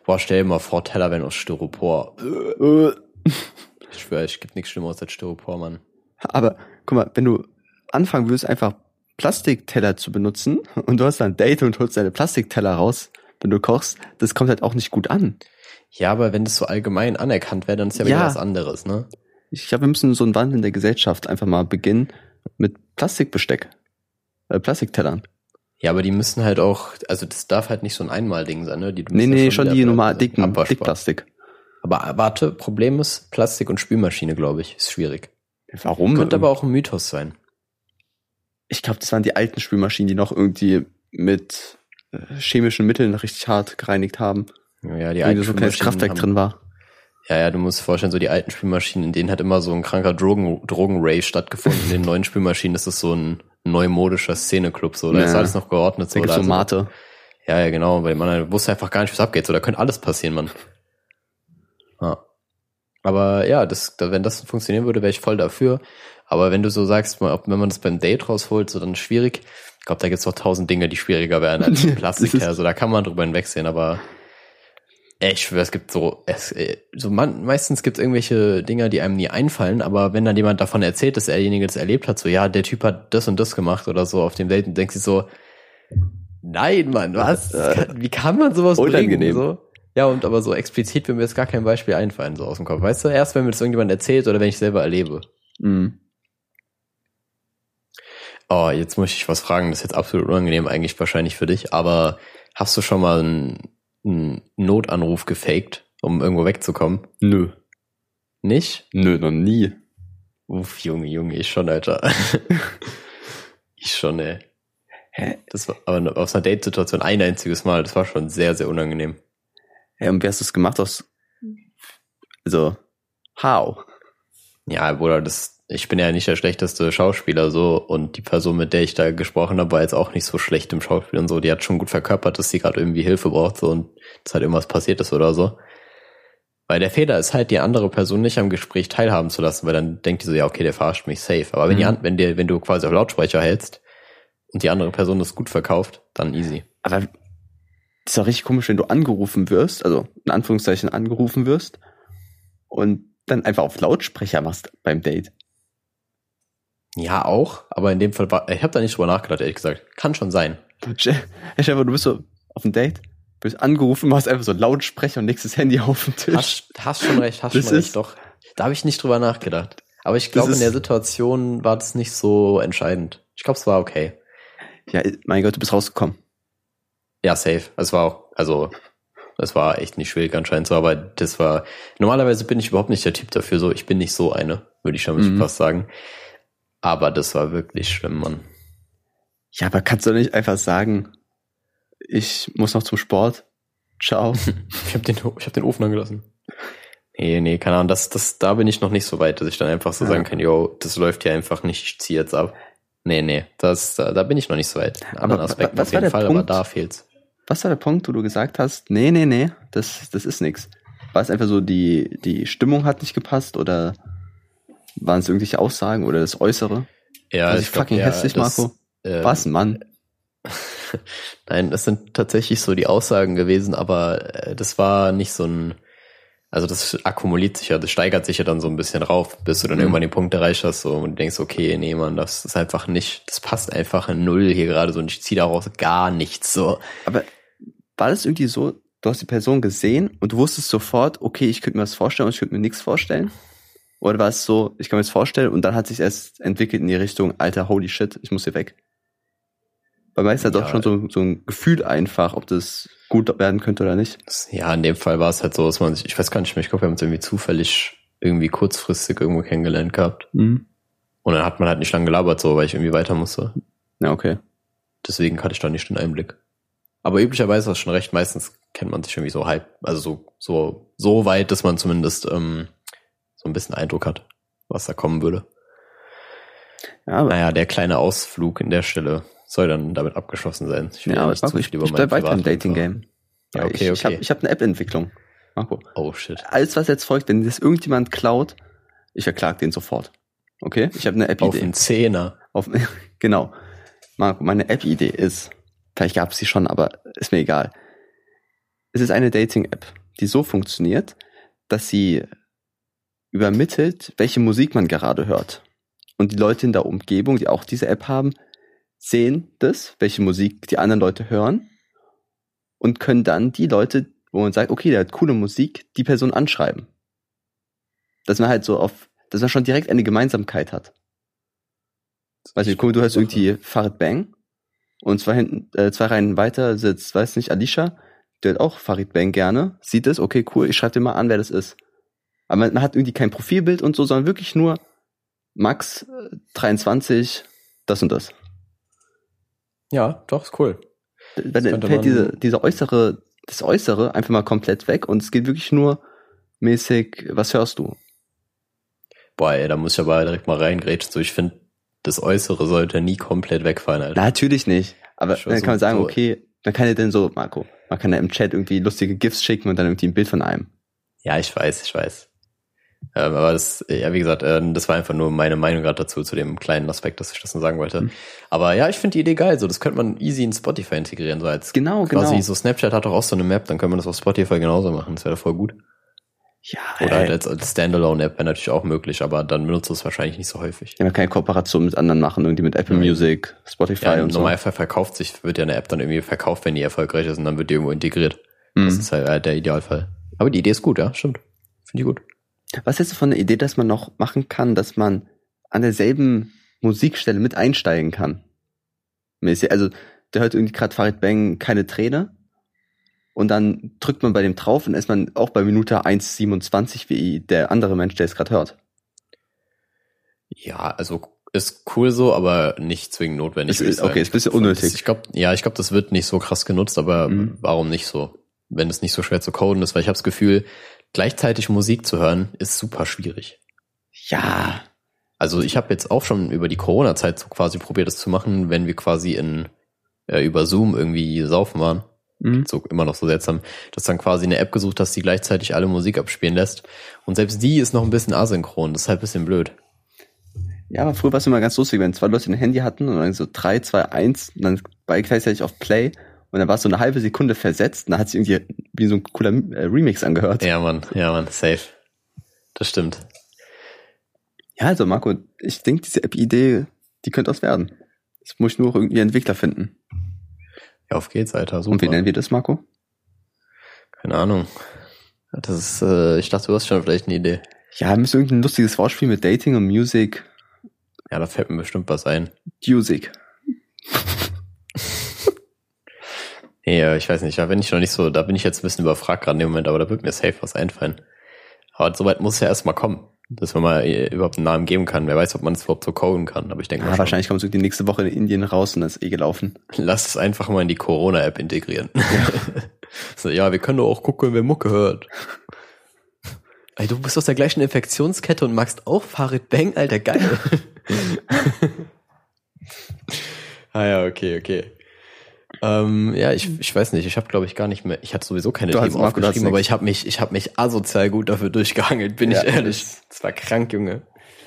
Boah, stell dir mal vor, Teller wären aus Styropor. *laughs* Ich schwöre, es gibt nichts Schlimmeres als Styropor, Mann.
Aber guck mal, wenn du anfangen würdest, einfach Plastikteller zu benutzen und du hast dann ein Date und holst deine Plastikteller raus, wenn du kochst, das kommt halt auch nicht gut an.
Ja, aber wenn das so allgemein anerkannt wäre, dann ist ja wieder
Ja.
was anderes, ne?
Ich glaube, wir müssen so einen Wandel in der Gesellschaft einfach mal beginnen mit Plastikbesteck. Äh, Plastiktellern.
Ja, aber die müssen halt auch, also das darf halt nicht so ein Einmalding sein, ne? Die
Nee, nee,
ja
schon
wieder
die normal dicken. Dickplastik.
Aber warte, Problem ist, Plastik und Spülmaschine, glaube ich, ist schwierig.
Warum?
Könnte aber auch ein Mythos sein.
ich glaube, das waren die alten Spülmaschinen, die noch irgendwie mit äh, chemischen Mitteln richtig hart gereinigt haben.
Ja, die alten
so ein kleines Kraftwerk
haben-
drin war.
Ja, ja, du musst dir vorstellen, so die alten Spülmaschinen, in denen hat immer so ein kranker Drogen, Drogenrave stattgefunden. In den neuen Spülmaschinen ist es so ein neumodischer Szeneclub, so. Da
Ja.
ist alles noch geordnet, so. Da
so
ist-
Mate.
Ja, ja, genau, weil man wusste einfach gar nicht, was abgeht. So, da könnte alles passieren, Mann. Ja. Aber ja, das, da- wenn das funktionieren würde, wäre ich voll dafür. Aber wenn du so sagst, mal, ob- wenn man das beim Date rausholt, so dann schwierig. Ich glaube, da gibt's doch tausend Dinge, die schwieriger wären als *laughs*
Das
Plastik
ist-
her. So, da kann man drüber hinwegsehen, aber ich schwöre, es gibt so, es, äh, so man, meistens gibt's irgendwelche Dinger, die einem nie einfallen, aber wenn dann jemand davon erzählt, dass derjenige das erlebt hat, so, ja, der Typ hat das und das gemacht oder so auf dem Date, und denkst du so, nein, Mann, was? Kann, wie kann man sowas
Unangenehm.
bringen? So? Ja, und aber so explizit wird mir jetzt gar kein Beispiel einfallen, so aus dem Kopf. Weißt du, erst wenn mir das irgendjemand erzählt oder wenn ich selber erlebe.
Mhm.
Oh, jetzt muss ich was fragen, das ist jetzt absolut unangenehm eigentlich wahrscheinlich für dich, aber hast du schon mal einen, einen Notanruf gefaked, um irgendwo wegzukommen?
Nö.
Nicht?
Nö, noch nie.
Uff, Junge, Junge, ich schon, Alter. *laughs* ich schon, ey.
Hä?
Das war aber aus einer Date-Situation ein einziges Mal, das war schon sehr, sehr unangenehm.
Hä, und wie hast du es gemacht aus, also, how?
Ja, Bruder, das, ich bin ja nicht der schlechteste Schauspieler so und die Person, mit der ich da gesprochen habe, war jetzt auch nicht so schlecht im Schauspiel und so. Die hat schon gut verkörpert, dass sie gerade irgendwie Hilfe braucht so und dass halt irgendwas passiert ist oder so. Weil der Fehler ist halt, die andere Person nicht am Gespräch teilhaben zu lassen, weil dann denkt die so, ja, okay, der verarscht mich safe. Aber wenn, die,
Mhm.
an- wenn, dir, wenn du quasi auf Lautsprecher hältst und die andere Person das gut verkauft, dann easy.
Aber das ist doch richtig komisch, wenn du angerufen wirst, also in Anführungszeichen angerufen wirst und dann einfach auf Lautsprecher machst beim Date.
Ja, auch, aber in dem Fall war, ich habe da nicht drüber nachgedacht, ehrlich gesagt. Kann schon sein.
Vor, *laughs* du bist so auf dem Date, bist angerufen, machst einfach so Lautsprecher und legst das Handy auf den Tisch.
Hast, hast schon recht, hast
Das
schon recht, doch. Da habe ich nicht drüber nachgedacht. Aber ich glaube, in der Situation war das nicht so entscheidend. Ich glaube, es war okay.
Ja, mein Gott, du bist rausgekommen.
Ja, safe. Es war auch, also, es war echt nicht schwierig anscheinend so, aber das war, normalerweise bin ich überhaupt nicht der Typ dafür so, ich bin nicht so eine, würde ich schon
Mhm.
fast sagen. Aber das war wirklich schlimm, Mann.
Ja, aber kannst du nicht einfach sagen, ich muss noch zum Sport. Ciao. *laughs*
Ich habe den, ich hab den Ofen angelassen. Nee, nee, keine Ahnung, das, das, da bin ich noch nicht so weit, dass ich dann einfach so
Ja.
sagen kann, yo, das läuft hier einfach nicht, ich zieh jetzt ab. Nee, nee, das, da, da bin ich noch nicht so weit. In anderen Aspekten
was
auf
war
jeden
der
Fall,
Punkt?
aber da fehlt's.
Was war der Punkt, wo du gesagt hast, nee, nee, nee, das, das ist nix? War es einfach so, die, die Stimmung hat nicht gepasst oder waren es irgendwelche Aussagen oder das Äußere?
Ja,
Also ich fucking hässlich, Marco.
ähm,
Was, Mann? *laughs*
Nein, das sind tatsächlich so die Aussagen gewesen, aber äh, das war nicht so ein, also das akkumuliert sich ja, das steigert sich ja dann so ein bisschen rauf, bis du dann
Mhm.
irgendwann den Punkt erreicht hast so, und denkst, okay, nee, Mann, das ist einfach nicht, das passt einfach in Null hier gerade so und ich ziehe daraus gar nichts so.
Aber war das irgendwie so, du hast die Person gesehen und du wusstest sofort, okay, ich könnte mir das vorstellen und ich könnte mir nichts vorstellen? Oder war es so, ich kann mir das vorstellen und dann hat sich erst entwickelt in die Richtung, alter, holy shit, ich muss hier weg? Weil meist hat
Ja.
doch schon so, so ein Gefühl einfach, ob das gut werden könnte oder nicht.
Ja, in dem Fall war es halt so, dass man sich, ich weiß gar nicht mehr, ich glaube, wir haben uns irgendwie zufällig irgendwie kurzfristig irgendwo kennengelernt gehabt.
Mhm.
Und dann hat man halt nicht lange gelabert, so, weil ich irgendwie weiter musste.
Ja, okay.
Deswegen hatte ich da nicht den Einblick. Aber üblicherweise hast du schon recht, meistens kennt man sich irgendwie so halb, also so, so, so weit, dass man zumindest ähm, so ein bisschen Eindruck hat, was da kommen würde.
Ja, aber,
Naja, der kleine Ausflug in der Stelle soll dann damit abgeschlossen sein. Ich will
ja, aber
nicht
Marco, ich, ich bleib weiter im Dating-Game.
Ja, okay,
ich, Ich habe
okay.
ich hab eine App-Entwicklung. Marco.
Oh shit.
Alles, was jetzt folgt, wenn das irgendjemand klaut, ich verklag den sofort. Okay? Ich habe eine
Auf
App-Idee.
den Zehner.
Auf, *laughs* genau. Marco, meine App-Idee ist, vielleicht gab es sie schon, aber ist mir egal. Es ist eine Dating-App, die so funktioniert, dass sie übermittelt, welche Musik man gerade hört. Und die Leute in der Umgebung, die auch diese App haben, sehen das, welche Musik die anderen Leute hören und können dann die Leute, wo man sagt, okay, der hat coole Musik, die Person anschreiben. Dass man halt so auf, dass man schon direkt eine Gemeinsamkeit hat. Weiß nicht, guck, du hörst irgendwie Farid Bang und zwei hinten, äh, zwei Reihen weiter sitzt, weiß nicht, Alicia, der hat auch Farid Bang gerne, sieht es, okay, cool, ich schreibe dir mal an, wer das ist. Aber man, man hat irgendwie kein Profilbild und so, sondern wirklich nur Max äh, 23, das und das.
Ja, doch, ist cool.
Weil dann fällt
man-
diese, diese äußere, das Äußere einfach mal komplett weg und es geht wirklich nur mäßig, was hörst du?
Boah, ey, da muss ich aber direkt mal reingrätschen. So, ich finde, das Äußere sollte nie komplett wegfallen, Alter.
Natürlich nicht. Aber dann
so-
kann man sagen,
so-
okay, dann kann er denn so, Marco, man kann ja im Chat irgendwie lustige GIFs schicken und dann irgendwie ein Bild von einem.
Ja, ich weiß, ich weiß. Ähm, aber das, ja, wie gesagt, äh, das war einfach nur meine Meinung gerade dazu, zu dem kleinen Aspekt, dass ich das nur sagen wollte.
Mhm.
Aber ja, ich finde die Idee geil. So, das könnte man easy in Spotify integrieren, so als
Genau,
quasi
genau.
so Snapchat hat doch auch so eine Map, dann können wir das auf Spotify genauso machen. Das wäre voll gut.
Ja,
Oder
ey.
halt als, als Standalone-App wäre natürlich auch möglich, aber dann benutzt du es wahrscheinlich nicht so häufig.
Ja, man kann ja Kooperation mit anderen machen, irgendwie mit Apple
Ja.
Music, Spotify
Ja, im
und so.
Normalfall verkauft sich, wird ja eine App dann irgendwie verkauft, wenn die erfolgreich ist und dann wird die irgendwo integriert. Das
Mhm.
ist halt, halt der Idealfall. Aber die Idee ist gut, ja, stimmt. Finde ich gut.
Was hältst du von der Idee, dass man noch machen kann, dass man an derselben Musikstelle mit einsteigen kann. Mäßig. Also der hört irgendwie gerade Farid Bang keine Träne und dann drückt man bei dem drauf und ist man auch bei Minute 1,27 wie der andere Mensch, der es gerade hört.
Ja, also ist cool so, aber nicht zwingend notwendig.
Ist, okay, ist ein bisschen unnötig.
Ich glaube, ja, ich glaube, das wird nicht so krass genutzt, aber mhm. warum nicht so? Wenn es nicht so schwer zu coden ist, weil ich habe das Gefühl, gleichzeitig Musik zu hören, ist super schwierig.
Ja.
Also ich habe jetzt auch schon über die Corona-Zeit so quasi probiert, das zu machen, wenn wir quasi in äh, über Zoom irgendwie saufen waren Mhm. So immer noch so seltsam, dass dann quasi eine App gesucht hast, die gleichzeitig alle Musik abspielen lässt. Und selbst die ist noch ein bisschen asynchron, das ist halt ein bisschen blöd.
Ja, aber früher war es immer ganz lustig, wenn zwei Leute ein Handy hatten und dann so drei, zwei, eins und dann beide gleichzeitig auf Play und dann war es so eine halbe Sekunde versetzt und dann hat sich irgendwie wie so ein cooler äh, Remix angehört.
Ja, Mann, ja, Mann, safe. Das stimmt.
Ja, also Marco, ich denke, diese App-Idee, die könnte was werden. Jetzt muss ich nur irgendwie Entwickler finden.
Ja, auf geht's, Alter.
Super. Und wie nennen wir das, Marco?
Keine Ahnung. Das ist, äh, ich dachte, du hast schon vielleicht eine Idee.
Ja, wir müssen irgendein lustiges Wortspiel mit Dating und Music.
Ja, da fällt mir bestimmt was ein.
Music.
Ja, ich weiß nicht, da bin ich noch nicht so, da bin ich jetzt ein bisschen überfragt gerade im Moment, aber da wird mir safe was einfallen. Aber soweit muss es ja erstmal kommen dass man mal äh, überhaupt einen Namen geben kann. Wer weiß, ob man es überhaupt so coden kann, aber ich denke
ja, wahrscheinlich kommt es die nächste Woche in Indien raus und das ist eh gelaufen.
Lass es einfach mal in die Corona-App integrieren. Ja. *laughs* so, ja, wir können doch auch gucken, wer Mucke hört. Ey, du bist aus der gleichen Infektionskette und magst auch Farid Bang, alter, geil. *laughs* ah ja, okay, okay. Ähm, ja, ich, ich weiß nicht, ich habe glaube ich gar nicht mehr, ich hatte sowieso keine du Themen aufgeschrieben, aber ich habe mich, ich habe mich asozial gut dafür durchgehangelt, bin ja, ich ehrlich. Das war krank, Junge.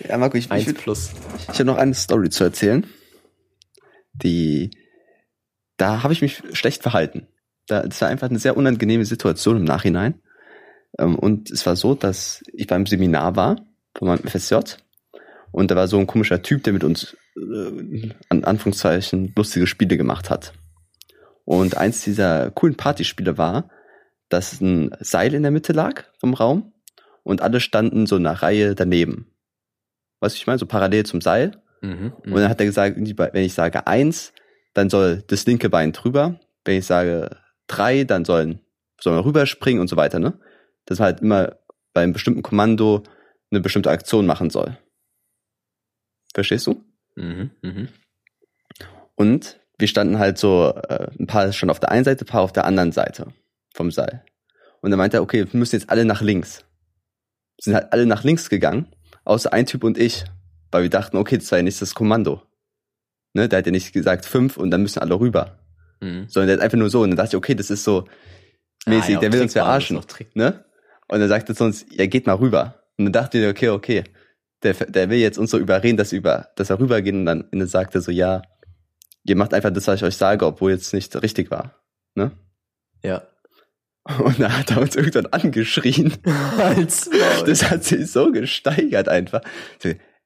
Ja, Marco, ich, Eins ich, plus. ich habe noch eine Story zu erzählen. Die, da habe ich mich schlecht verhalten. Da, das war einfach eine sehr unangenehme Situation im Nachhinein. Ähm, und es war so, dass ich beim Seminar war von meinem FSJ und da war so ein komischer Typ, der mit uns äh, an Anführungszeichen lustige Spiele gemacht hat. Und eins dieser coolen Partyspiele war, dass ein Seil in der Mitte lag vom Raum und alle standen so in einer Reihe daneben. Weißt du, ich meine, so parallel zum Seil. Mhm, und dann hat er gesagt, wenn ich sage eins, dann soll das linke Bein drüber. Wenn ich sage drei, dann sollen, soll man rüberspringen und so weiter, ne? Dass man halt immer bei einem bestimmten Kommando eine bestimmte Aktion machen soll. Verstehst du? Mhm, mh. Und wir standen halt so äh, ein paar schon auf der einen Seite, ein paar auf der anderen Seite vom Seil. Und dann meinte er, okay, wir müssen jetzt alle nach links. Wir sind halt alle nach links gegangen, außer ein Typ und ich, weil wir dachten, okay, das war ja nicht das Kommando. Ne, der hat ja nicht gesagt fünf und dann müssen alle rüber. Mhm. Sondern der hat einfach nur so. Und dann dachte ich, okay, das ist so mäßig, ah, ja, der will uns verarschen. Ne? Und dann sagte sonst, ja, geht mal rüber. Und dann dachte ich, okay, okay, der, der will jetzt uns so überreden, dass, über, dass er rübergeht und dann, und dann sagt er so, ja, ihr macht einfach das, was ich euch sage, obwohl jetzt nicht richtig war. Ne?
Ja.
Und da hat er uns irgendwann angeschrien. *laughs* Als das hat sich so gesteigert einfach.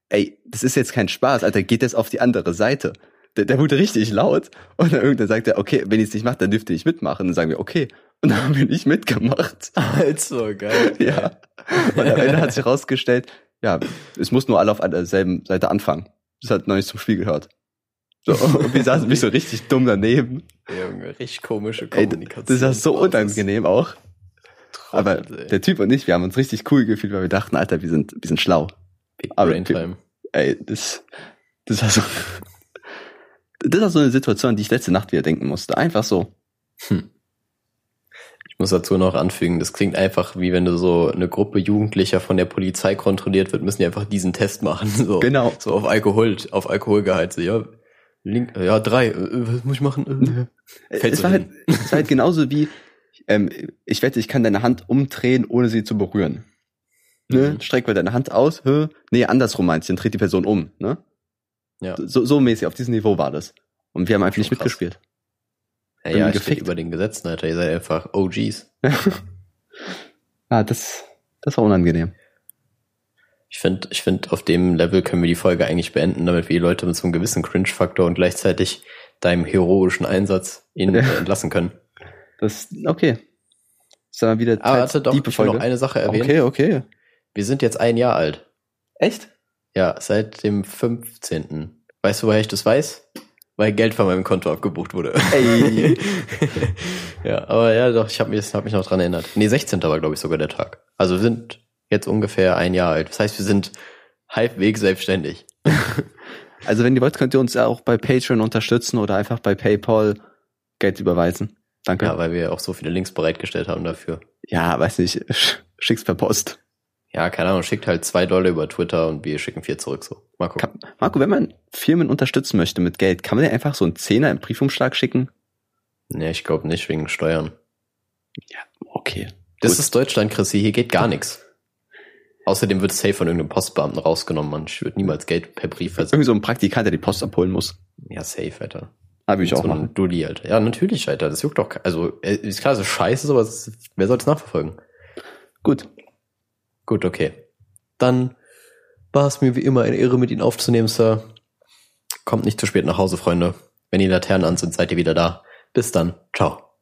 Ey, das ist jetzt kein Spaß, Alter, geht jetzt auf die andere Seite. Der, der wurde richtig laut. Und dann irgendwann sagt er, okay, wenn ich es nicht mache, dann dürfte ich mitmachen. Und dann sagen wir, okay. Und dann haben wir nicht mitgemacht.
Also, geil. *laughs*
Ja. Und am Ende hat sich herausgestellt, ja, es muss nur alle auf derselben Seite anfangen. Das hat noch nicht zum Spiel gehört. So, und wir saßen mich so *laughs* richtig dumm daneben.
Junge, richtig komische Kommunikation.
Ey, das war so unangenehm auch. Aber ey. der Typ und ich, wir haben uns richtig cool gefühlt, weil wir dachten, Alter, wir sind, wir sind schlau.
Big Aber Brain Time.
Ey, das, das war so, *laughs* das war so eine Situation, an die ich letzte Nacht wieder denken musste. Einfach so. Hm.
Ich muss dazu noch anfügen, das klingt einfach wie wenn du so eine Gruppe Jugendlicher von der Polizei kontrolliert wird, müssen die einfach diesen Test machen. *laughs* So,
genau.
So auf Alkohol, auf Alkoholgehalt. So, ja, Link, ja, drei. Äh, was muss ich machen?
Äh, Fällt es, so war halt, es war halt genauso wie, ähm, ich wette, ich kann deine Hand umdrehen, ohne sie zu berühren. Ne? Mhm. Streck mal deine Hand aus. Hä? Nee, andersrum meinst du, dann dreht die Person um. Ne?
Ja.
So, so mäßig, auf diesem Niveau war das. Und wir haben einfach nicht krass. mitgespielt.
Ja, ja gefickt. über den Gesetzen, Alter. Ihr seid einfach OGs.
ja, *laughs* das, das war unangenehm.
Ich finde, ich finde, auf dem Level können wir die Folge eigentlich beenden, damit wir die Leute mit so einem gewissen Cringe-Faktor und gleichzeitig deinem heroischen Einsatz ihnen ja. entlassen können.
Das, okay. Ist wieder
Aber warte doch, ich will noch eine Sache erwähnen.
Okay, okay.
Wir sind jetzt ein Jahr alt.
Echt?
Ja, seit dem 15. Weißt du, woher ich das weiß? Weil Geld von meinem Konto abgebucht wurde.
Ey. *laughs*
ja, aber ja, doch, ich habe mich, hab mich noch dran erinnert. Nee, 16. war, glaube ich, sogar der Tag. Also wir sind jetzt ungefähr ein Jahr alt. Das heißt, wir sind halbwegs selbstständig. *laughs*
Also wenn ihr wollt, könnt ihr uns ja auch bei Patreon unterstützen oder einfach bei PayPal Geld überweisen. Danke.
Ja, weil wir auch so viele Links bereitgestellt haben dafür.
Ja, weiß nicht, sch- schick's per Post.
Ja, keine Ahnung, schickt halt zwei Dollar über Twitter und wir schicken vier zurück so. Gucken.
Kann, Marco, wenn man Firmen unterstützen möchte mit Geld, kann man dir einfach so einen Zehner im Briefumschlag schicken?
Nee, ich glaube nicht wegen Steuern.
Okay.
Das
Gut.
ist Deutschland, Chrissy, hier geht gar nichts. Außerdem wird safe von irgendeinem Postbeamten rausgenommen, man. Ich würde niemals Geld per Brief versenden.
Irgendwie so ein Praktikant, der die Post abholen muss.
Ja, safe, Alter.
Habe ich
so
auch machen.
ein Dulli, Alter. Ja, natürlich, Alter. Das juckt doch. Also, äh, ist klar, ist scheiße, aber es wer soll es nachverfolgen?
Gut.
Gut, okay. Dann war es mir wie immer eine Ehre, mit Ihnen aufzunehmen, Sir. Kommt nicht zu spät nach Hause, Freunde. Wenn die Laternen an sind, seid ihr wieder da. Bis dann. Ciao.